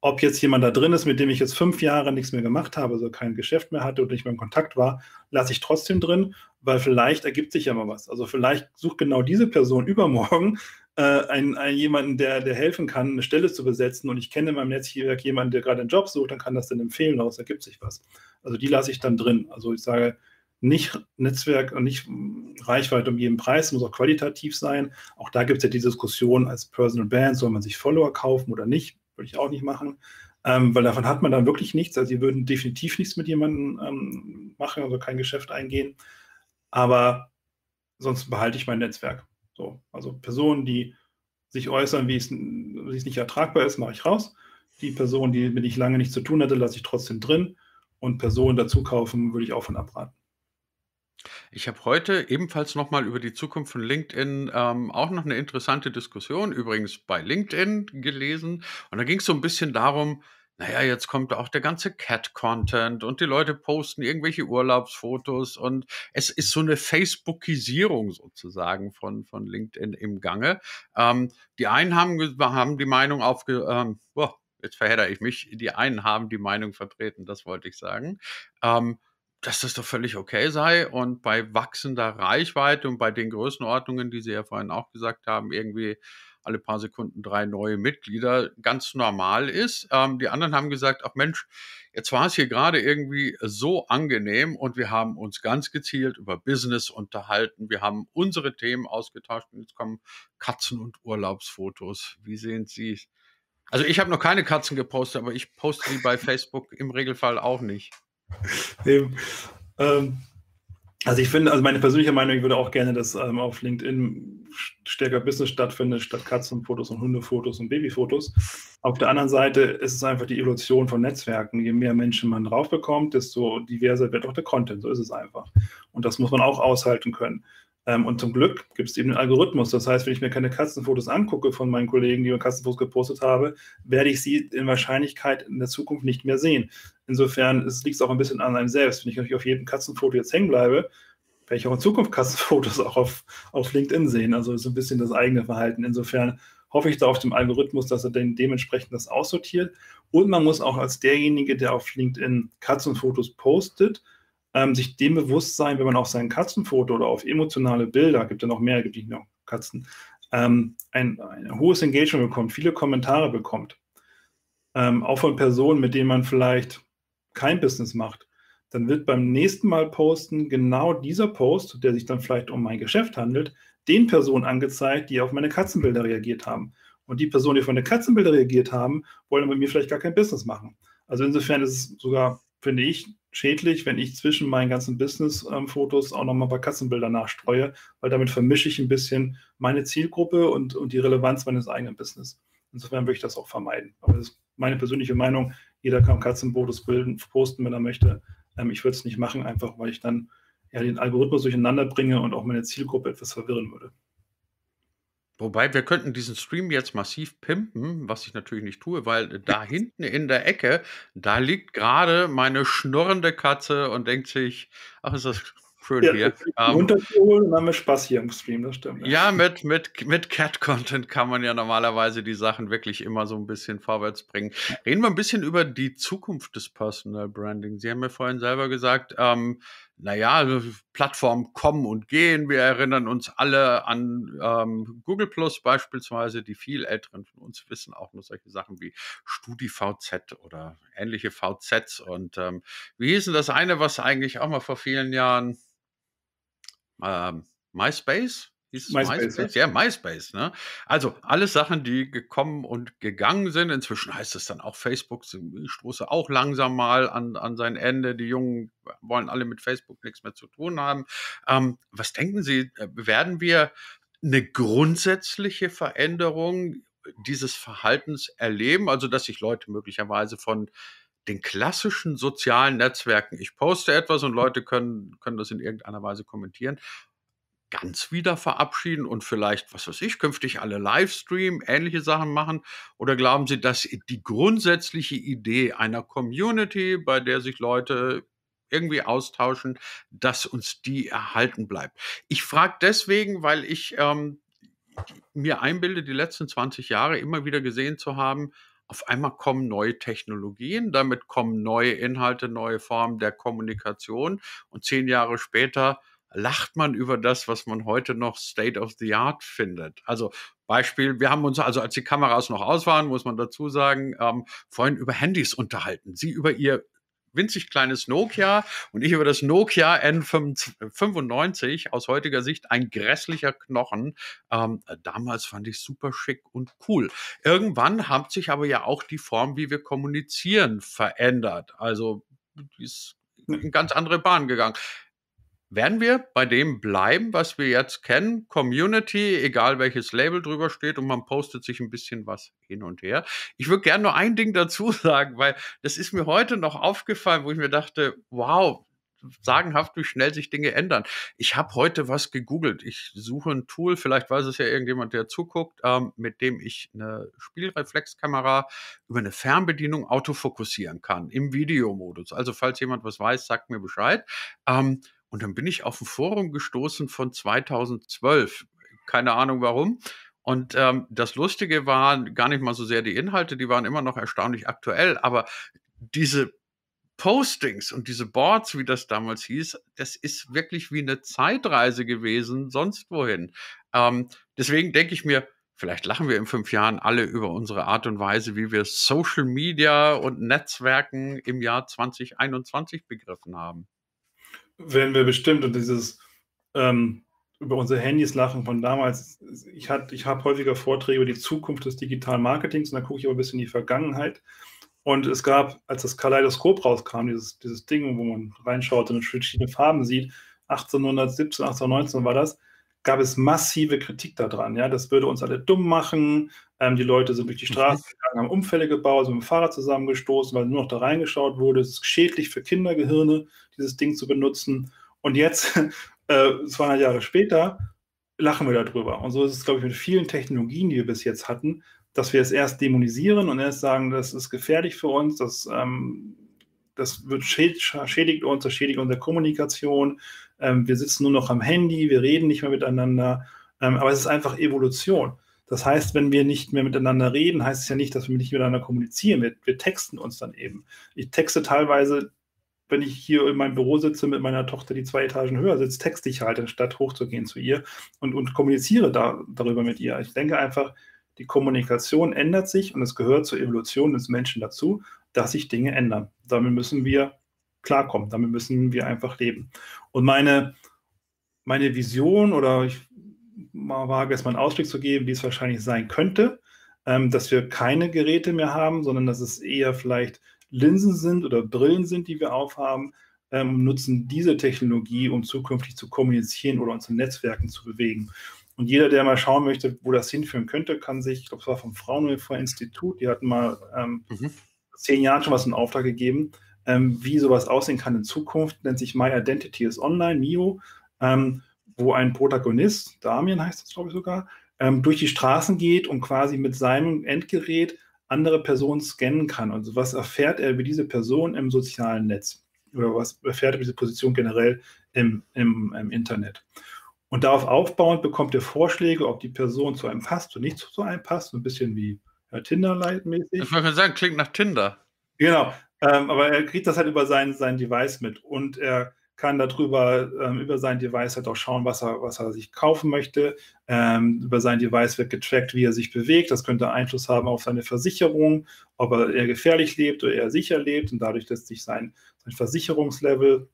Ob jetzt jemand da drin ist, mit dem ich jetzt fünf Jahre nichts mehr gemacht habe, also kein Geschäft mehr hatte und nicht mehr in Kontakt war, lasse ich trotzdem drin, weil vielleicht ergibt sich ja mal was. Also vielleicht sucht genau diese Person übermorgen äh, einen, einen, jemanden, der, der helfen kann, eine Stelle zu besetzen und ich kenne in meinem Netzwerk jemanden, der gerade einen Job sucht, dann kann das dann empfehlen, daraus ergibt sich was. Also die lasse ich dann drin. Also ich sage, nicht Netzwerk und nicht Reichweite um jeden Preis, muss auch qualitativ sein. Auch da gibt es ja die Diskussion als Personal Band, soll man sich Follower kaufen oder nicht? Würde ich auch nicht machen, ähm, weil davon hat man dann wirklich nichts. Also sie würden definitiv nichts mit jemandem ähm, machen, also kein Geschäft eingehen. Aber sonst behalte ich mein Netzwerk. So, also Personen, die sich äußern, wie es, wie es nicht ertragbar ist, mache ich raus. Die Personen, die mit ich lange nichts zu tun hatte, lasse ich trotzdem drin. Und Personen dazu kaufen, würde ich auch von abraten. Ich habe heute ebenfalls nochmal über die Zukunft von LinkedIn ähm, auch noch eine interessante Diskussion, übrigens bei LinkedIn gelesen. Und da ging es so ein bisschen darum, naja, jetzt kommt auch der ganze Cat-Content und die Leute posten irgendwelche Urlaubsfotos und es ist so eine Facebookisierung sozusagen von, von LinkedIn im Gange. Ähm, die einen haben, haben die Meinung aufge... Ähm, boah, jetzt verhedder ich mich. Die einen haben die Meinung vertreten, das wollte ich sagen. Ähm, dass das doch völlig okay sei und bei wachsender Reichweite und bei den Größenordnungen, die Sie ja vorhin auch gesagt haben, irgendwie alle paar Sekunden drei neue Mitglieder ganz normal ist. Ähm, die anderen haben gesagt, ach Mensch, jetzt war es hier gerade irgendwie so angenehm und wir haben uns ganz gezielt über Business unterhalten. Wir haben unsere Themen ausgetauscht und jetzt kommen Katzen- und Urlaubsfotos. Wie sehen Sie? Also ich habe noch keine Katzen gepostet, aber ich poste sie bei Facebook im Regelfall auch nicht. [laughs] Ähm, also ich finde, also meine persönliche Meinung, ich würde auch gerne, dass ähm, auf LinkedIn stärker Business stattfindet, statt Katzenfotos und Hundefotos und Babyfotos. Auf der anderen Seite ist es einfach die Evolution von Netzwerken. Je mehr Menschen man drauf bekommt, desto diverser wird auch der Content. So ist es einfach. Und das muss man auch aushalten können. Ähm, und zum Glück gibt es eben einen Algorithmus. Das heißt, wenn ich mir keine Katzenfotos angucke von meinen Kollegen, die mir Katzenfotos gepostet habe, werde ich sie in Wahrscheinlichkeit in der Zukunft nicht mehr sehen. Insofern liegt es auch ein bisschen an einem selbst. Wenn ich auf jedem Katzenfoto jetzt hängen bleibe, werde ich auch in Zukunft [laughs] Katzenfotos auch auf, auf LinkedIn sehen. Also ist ein bisschen das eigene Verhalten. Insofern hoffe ich da auf dem Algorithmus, dass er dann dementsprechend das aussortiert. Und man muss auch als derjenige, der auf LinkedIn Katzenfotos postet, ähm, sich dem bewusst sein, wenn man auf sein Katzenfoto oder auf emotionale Bilder, gibt ja noch mehr, gibt nicht nur Katzen, ähm, ein, ein, hohes Engagement bekommt, viele Kommentare bekommt, ähm, auch von Personen, mit denen man vielleicht kein Business macht, dann wird beim nächsten Mal posten genau dieser Post, der sich dann vielleicht um mein Geschäft handelt, den Personen angezeigt, die auf meine Katzenbilder reagiert haben. Und die Personen, die auf meine Katzenbilder reagiert haben, wollen mit mir vielleicht gar kein Business machen. Also insofern ist es sogar, finde ich, schädlich, wenn ich zwischen meinen ganzen Business-Fotos auch nochmal bei Katzenbilder nachstreue, weil damit vermische ich ein bisschen meine Zielgruppe und, und die Relevanz meines eigenen Business. Insofern würde ich das auch vermeiden. Aber das ist meine persönliche Meinung. Jeder kann Katzenfotos bilden, posten, wenn er möchte. Ähm, ich würde es nicht machen, einfach weil ich dann ja, den Algorithmus durcheinander bringe und auch meine Zielgruppe etwas verwirren würde. Wobei wir könnten diesen Stream jetzt massiv pimpen, was ich natürlich nicht tue, weil da hinten in der Ecke, da liegt gerade meine schnurrende Katze und denkt sich, ach, ist das schön ja, hier. Ähm, Runterzuholen und haben wir Spaß hier im Stream, das stimmt. Ja, ja mit, mit, mit Cat-Content kann man ja normalerweise die Sachen wirklich immer so ein bisschen vorwärts bringen. Reden wir ein bisschen über die Zukunft des Personal Branding. Sie haben mir vorhin selber gesagt, ähm, naja, also Plattformen kommen und gehen. Wir erinnern uns alle an ähm, Google Plus beispielsweise. Die viel Älteren von uns wissen auch nur solche Sachen wie StudiVZ oder ähnliche VZs. Und ähm, wie hieß denn das eine, was eigentlich auch mal vor vielen Jahren ähm, MySpace? Es MySpace, MySpace? Ja, MySpace. Ne? Also alles Sachen, die gekommen und gegangen sind. Inzwischen heißt es dann auch Facebook. Ich stoße auch langsam mal an, an sein Ende. Die Jungen wollen alle mit Facebook nichts mehr zu tun haben. Ähm, was denken Sie, äh, werden wir eine grundsätzliche Veränderung dieses Verhaltens erleben? Also, dass sich Leute möglicherweise von den klassischen sozialen Netzwerken, ich poste etwas und Leute können, können das in irgendeiner Weise kommentieren, ganz wieder verabschieden und vielleicht, was weiß ich, künftig alle Livestream, ähnliche Sachen machen? Oder glauben Sie, dass die grundsätzliche Idee einer Community, bei der sich Leute irgendwie austauschen, dass uns die erhalten bleibt? Ich frage deswegen, weil ich ähm, mir einbilde, die letzten 20 Jahre immer wieder gesehen zu haben, auf einmal kommen neue Technologien, damit kommen neue Inhalte, neue Formen der Kommunikation und zehn Jahre später lacht man über das, was man heute noch State of the Art findet. Also Beispiel, wir haben uns also, als die Kameras noch aus waren, muss man dazu sagen, ähm, vorhin über Handys unterhalten. Sie über ihr winzig kleines Nokia und ich über das Nokia N95 aus heutiger Sicht ein grässlicher Knochen. Ähm, damals fand ich super schick und cool. Irgendwann hat sich aber ja auch die Form, wie wir kommunizieren, verändert. Also die ist in ganz andere Bahnen gegangen. Werden wir bei dem bleiben, was wir jetzt kennen? Community, egal welches Label drüber steht und man postet sich ein bisschen was hin und her. Ich würde gerne nur ein Ding dazu [laughs] sagen, weil das ist mir heute noch aufgefallen, wo ich mir dachte, wow, sagenhaft, wie schnell sich Dinge ändern. Ich habe heute was gegoogelt. Ich suche ein Tool, vielleicht weiß es ja irgendjemand, der zuguckt, ähm, mit dem ich eine Spielreflexkamera über eine Fernbedienung autofokussieren kann im Videomodus. Also falls jemand was weiß, sagt mir Bescheid. Ähm, und dann bin ich auf ein Forum gestoßen von 2012. Keine Ahnung warum. Und ähm, das Lustige war gar nicht mal so sehr die Inhalte, die waren immer noch erstaunlich aktuell, aber diese Postings und diese Boards, wie das damals hieß, das ist wirklich wie eine Zeitreise gewesen, sonst wohin. Ähm, deswegen denke ich mir, vielleicht lachen wir in fünf Jahren alle über unsere Art und Weise, wie wir Social Media und Netzwerken im Jahr 2021 begriffen haben werden wir bestimmt und dieses ähm, über unsere Handys lachen von damals. Ich, ich habe häufiger Vorträge über die Zukunft des digitalen Marketings und da gucke ich aber ein bisschen in die Vergangenheit. Und es gab, als das Kaleidoskop rauskam, dieses, dieses Ding, wo man reinschaut und verschiedene Farben sieht, 1817, 1819 war das, gab es massive Kritik daran. Ja, das würde uns alle dumm machen. Ähm, die Leute sind durch die Straße mhm. gegangen, haben Unfälle gebaut, sind mit dem Fahrrad zusammengestoßen, weil nur noch da reingeschaut wurde. Es ist schädlich für Kindergehirne, dieses Ding zu benutzen. Und jetzt, [laughs] äh, 200 Jahre später, lachen wir darüber. Und so ist es, glaube ich, mit vielen Technologien, die wir bis jetzt hatten, dass wir es erst dämonisieren und erst sagen, das ist gefährlich für uns, das, ähm, das wird schädigt uns, das schädigt unsere Kommunikation, wir sitzen nur noch am Handy, wir reden nicht mehr miteinander. Ähm, aber es ist einfach Evolution. Das heißt, wenn wir nicht mehr miteinander reden, heißt es ja nicht, dass wir nicht miteinander kommunizieren. Wir, wir texten uns dann eben. Ich texte teilweise, wenn ich hier in meinem Büro sitze mit meiner Tochter, die zwei Etagen höher sitzt, texte ich halt, anstatt hochzugehen zu ihr und, und kommuniziere da, darüber mit ihr. Ich denke einfach, die Kommunikation ändert sich und es gehört zur Evolution des Menschen dazu, dass sich Dinge ändern. Damit müssen wir klarkommen, damit müssen wir einfach leben. Und meine, meine Vision oder ich mal wage es mal einen Ausblick zu geben, wie es wahrscheinlich sein könnte, ähm, dass wir keine Geräte mehr haben, sondern dass es eher vielleicht Linsen sind oder Brillen sind, die wir aufhaben, ähm, nutzen diese Technologie, um zukünftig zu kommunizieren oder uns in Netzwerken zu bewegen. Und jeder, der mal schauen möchte, wo das hinführen könnte, kann sich, ich glaube, es war vom Fraunhofer Institut, die hatten mal ähm, mhm. zehn Jahren schon was in Auftrag gegeben, ähm, wie sowas aussehen kann in Zukunft, nennt sich My Identity is Online, MIO, ähm, wo ein Protagonist, Damien heißt das, glaube ich sogar, ähm, durch die Straßen geht und quasi mit seinem Endgerät andere Personen scannen kann. Also was erfährt er über diese Person im sozialen Netz? Oder was erfährt er über diese Position generell im, im, im Internet? Und darauf aufbauend bekommt er Vorschläge, ob die Person zu einem passt oder nicht zu einem passt. So ein bisschen wie ja, Tinder-Light-mäßig. Ich wollte sagen, klingt nach Tinder. Genau. Ähm, aber er kriegt das halt über sein, sein Device mit. Und er kann darüber, ähm, über sein Device halt auch schauen, was er, was er sich kaufen möchte. Ähm, über sein Device wird getrackt, wie er sich bewegt. Das könnte Einfluss haben auf seine Versicherung, ob er eher gefährlich lebt oder eher sicher lebt. Und dadurch lässt sich sein, sein Versicherungslevel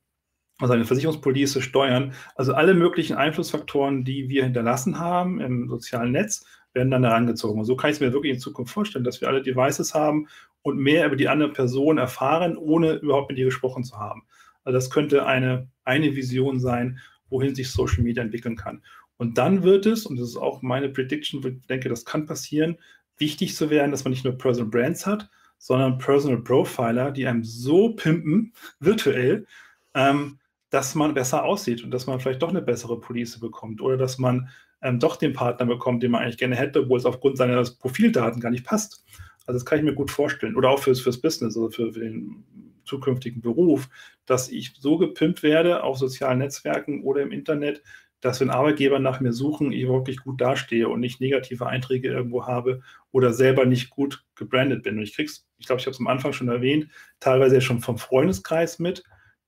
also eine Versicherungspolice steuern. Also alle möglichen Einflussfaktoren, die wir hinterlassen haben im sozialen Netz, werden dann herangezogen. Und so kann ich es mir wirklich in Zukunft vorstellen, dass wir alle Devices haben und mehr über die andere Person erfahren, ohne überhaupt mit ihr gesprochen zu haben. Also das könnte eine, eine Vision sein, wohin sich Social Media entwickeln kann. Und dann wird es, und das ist auch meine Prediction, ich denke, das kann passieren, wichtig zu werden, dass man nicht nur Personal Brands hat, sondern Personal Profiler, die einem so pimpen, [laughs] virtuell, ähm, dass man besser aussieht und dass man vielleicht doch eine bessere Police bekommt oder dass man ähm, doch den Partner bekommt, den man eigentlich gerne hätte, wo es aufgrund seiner Profildaten gar nicht passt. Also das kann ich mir gut vorstellen. Oder auch fürs, fürs Business, also für, für den zukünftigen Beruf, dass ich so gepimpt werde auf sozialen Netzwerken oder im Internet, dass wenn Arbeitgeber nach mir suchen, ich wirklich gut dastehe und nicht negative Einträge irgendwo habe oder selber nicht gut gebrandet bin. Und ich krieg's, ich glaube, ich habe es am Anfang schon erwähnt, teilweise schon vom Freundeskreis mit,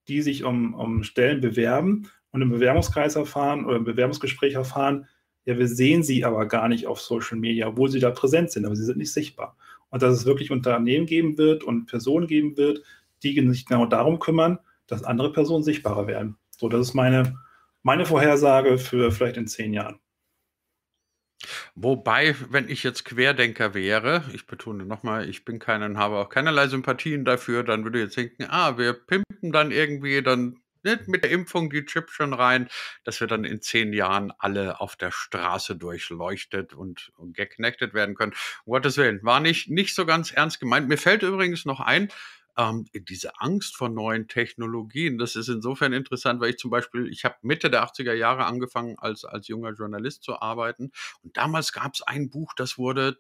die sich um, um Stellen bewerben und im Bewerbungskreis erfahren oder im Bewerbungsgespräch erfahren, ja, wir sehen sie aber gar nicht auf Social Media, obwohl sie da präsent sind, aber sie sind nicht sichtbar. Und dass es wirklich Unternehmen geben wird und Personen geben wird, die sich genau darum kümmern, dass andere Personen sichtbarer werden. So, das ist meine, meine Vorhersage für vielleicht in zehn Jahren. Wobei, wenn ich jetzt Querdenker wäre, ich betone nochmal, ich bin keinen, habe auch keinerlei Sympathien dafür, dann würde ich jetzt denken, ah, wir pimpen dann irgendwie dann ne, mit der Impfung die Chips schon rein, dass wir dann in zehn Jahren alle auf der Straße durchleuchtet und, und geknechtet werden können. Gottes Willen, war nicht, nicht so ganz ernst gemeint. Mir fällt übrigens noch ein, ähm, diese Angst vor neuen Technologien, das ist insofern interessant, weil ich zum Beispiel, ich habe Mitte der 80er Jahre angefangen, als, als junger Journalist zu arbeiten. Und damals gab es ein Buch, das wurde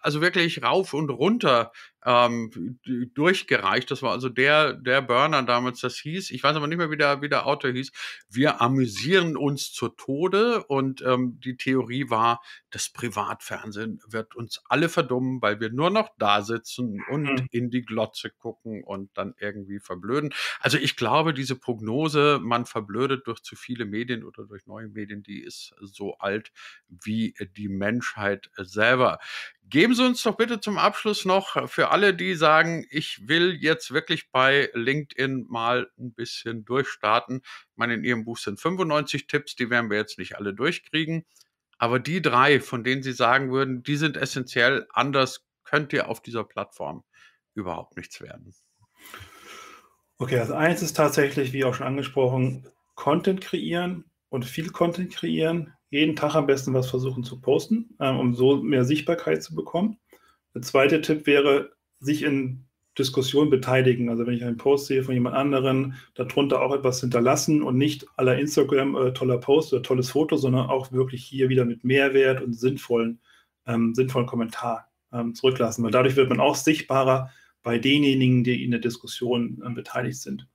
also wirklich rauf und runter ähm, durchgereicht. Das war also der, der Burner damals, das hieß, ich weiß aber nicht mehr, wie der, wie der Autor hieß, wir amüsieren uns zu Tode und ähm, die Theorie war, das Privatfernsehen wird uns alle verdummen, weil wir nur noch da sitzen und mhm. in die Glotze gucken und dann irgendwie verblöden. Also ich glaube, diese Prognose, man verblödet durch zu viele Medien oder durch neue Medien, die ist so alt wie die Menschheit selber. Geben Sie uns doch bitte zum Abschluss noch für alle, die sagen, ich will jetzt wirklich bei LinkedIn mal ein bisschen durchstarten. Ich meine, in Ihrem Buch sind 95 Tipps, die werden wir jetzt nicht alle durchkriegen. Aber die drei, von denen Sie sagen würden, die sind essentiell, anders könnt ihr auf dieser Plattform überhaupt nichts werden. Okay, also eins ist tatsächlich, wie auch schon angesprochen, Content kreieren und viel Content kreieren jeden Tag am besten was versuchen zu posten, ähm, um so mehr Sichtbarkeit zu bekommen. Der zweite Tipp wäre, sich in Diskussionen beteiligen. Also wenn ich einen Post sehe von jemand anderen, darunter auch etwas hinterlassen und nicht aller Instagram äh, toller Post oder tolles Foto, sondern auch wirklich hier wieder mit Mehrwert und sinnvollen, ähm, sinnvollen Kommentar ähm, zurücklassen. Weil dadurch wird man auch sichtbarer bei denjenigen, die in der Diskussion äh, beteiligt sind.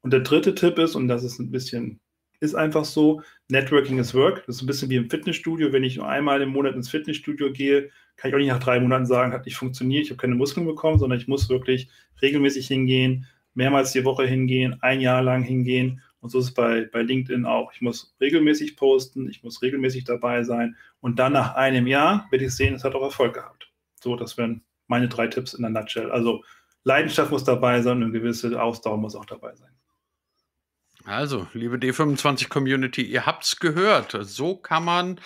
Und der dritte Tipp ist, und das ist ein bisschen ist einfach so. Networking is work. Das ist ein bisschen wie im Fitnessstudio. Wenn ich nur einmal im Monat ins Fitnessstudio gehe, kann ich auch nicht nach drei Monaten sagen, hat nicht funktioniert, ich habe keine Muskeln bekommen, sondern ich muss wirklich regelmäßig hingehen, mehrmals die Woche hingehen, ein Jahr lang hingehen. Und so ist es bei, bei LinkedIn auch. Ich muss regelmäßig posten, ich muss regelmäßig dabei sein. Und dann nach einem Jahr werde ich sehen, es hat auch Erfolg gehabt. So, das wären meine drei Tipps in der Nutshell. Also Leidenschaft muss dabei sein und eine gewisse Ausdauer muss auch dabei sein. Also, liebe D25-Community, ihr habt es gehört. So kann man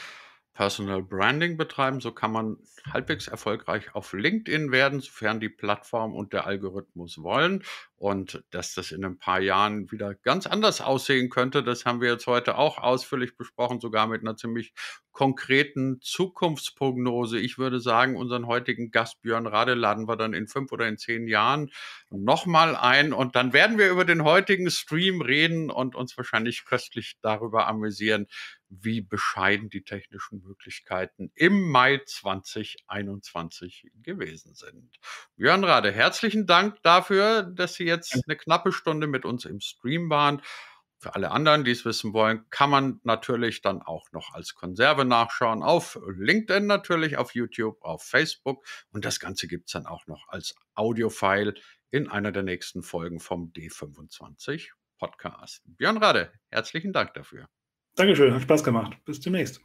Personal Branding betreiben. So kann man halbwegs erfolgreich auf LinkedIn werden, sofern die Plattform und der Algorithmus wollen. Und dass das in ein paar Jahren wieder ganz anders aussehen könnte, das haben wir jetzt heute auch ausführlich besprochen, sogar mit einer ziemlich konkreten Zukunftsprognose. Ich würde sagen, unseren heutigen Gast Björn Rade laden wir dann in fünf oder in zehn Jahren nochmal ein und dann werden wir über den heutigen Stream reden und uns wahrscheinlich köstlich darüber amüsieren, wie bescheiden die technischen Möglichkeiten im Mai 2021 gewesen sind. Björn Rade, herzlichen Dank dafür, dass Sie jetzt eine knappe Stunde mit uns im Stream waren. Für alle anderen, die es wissen wollen, kann man natürlich dann auch noch als Konserve nachschauen. Auf LinkedIn natürlich, auf YouTube, auf Facebook. Und das Ganze gibt es dann auch noch als Audiofile in einer der nächsten Folgen vom D25 Podcast. Björn Rade, herzlichen Dank dafür. Dankeschön, hat Spaß gemacht. Bis demnächst.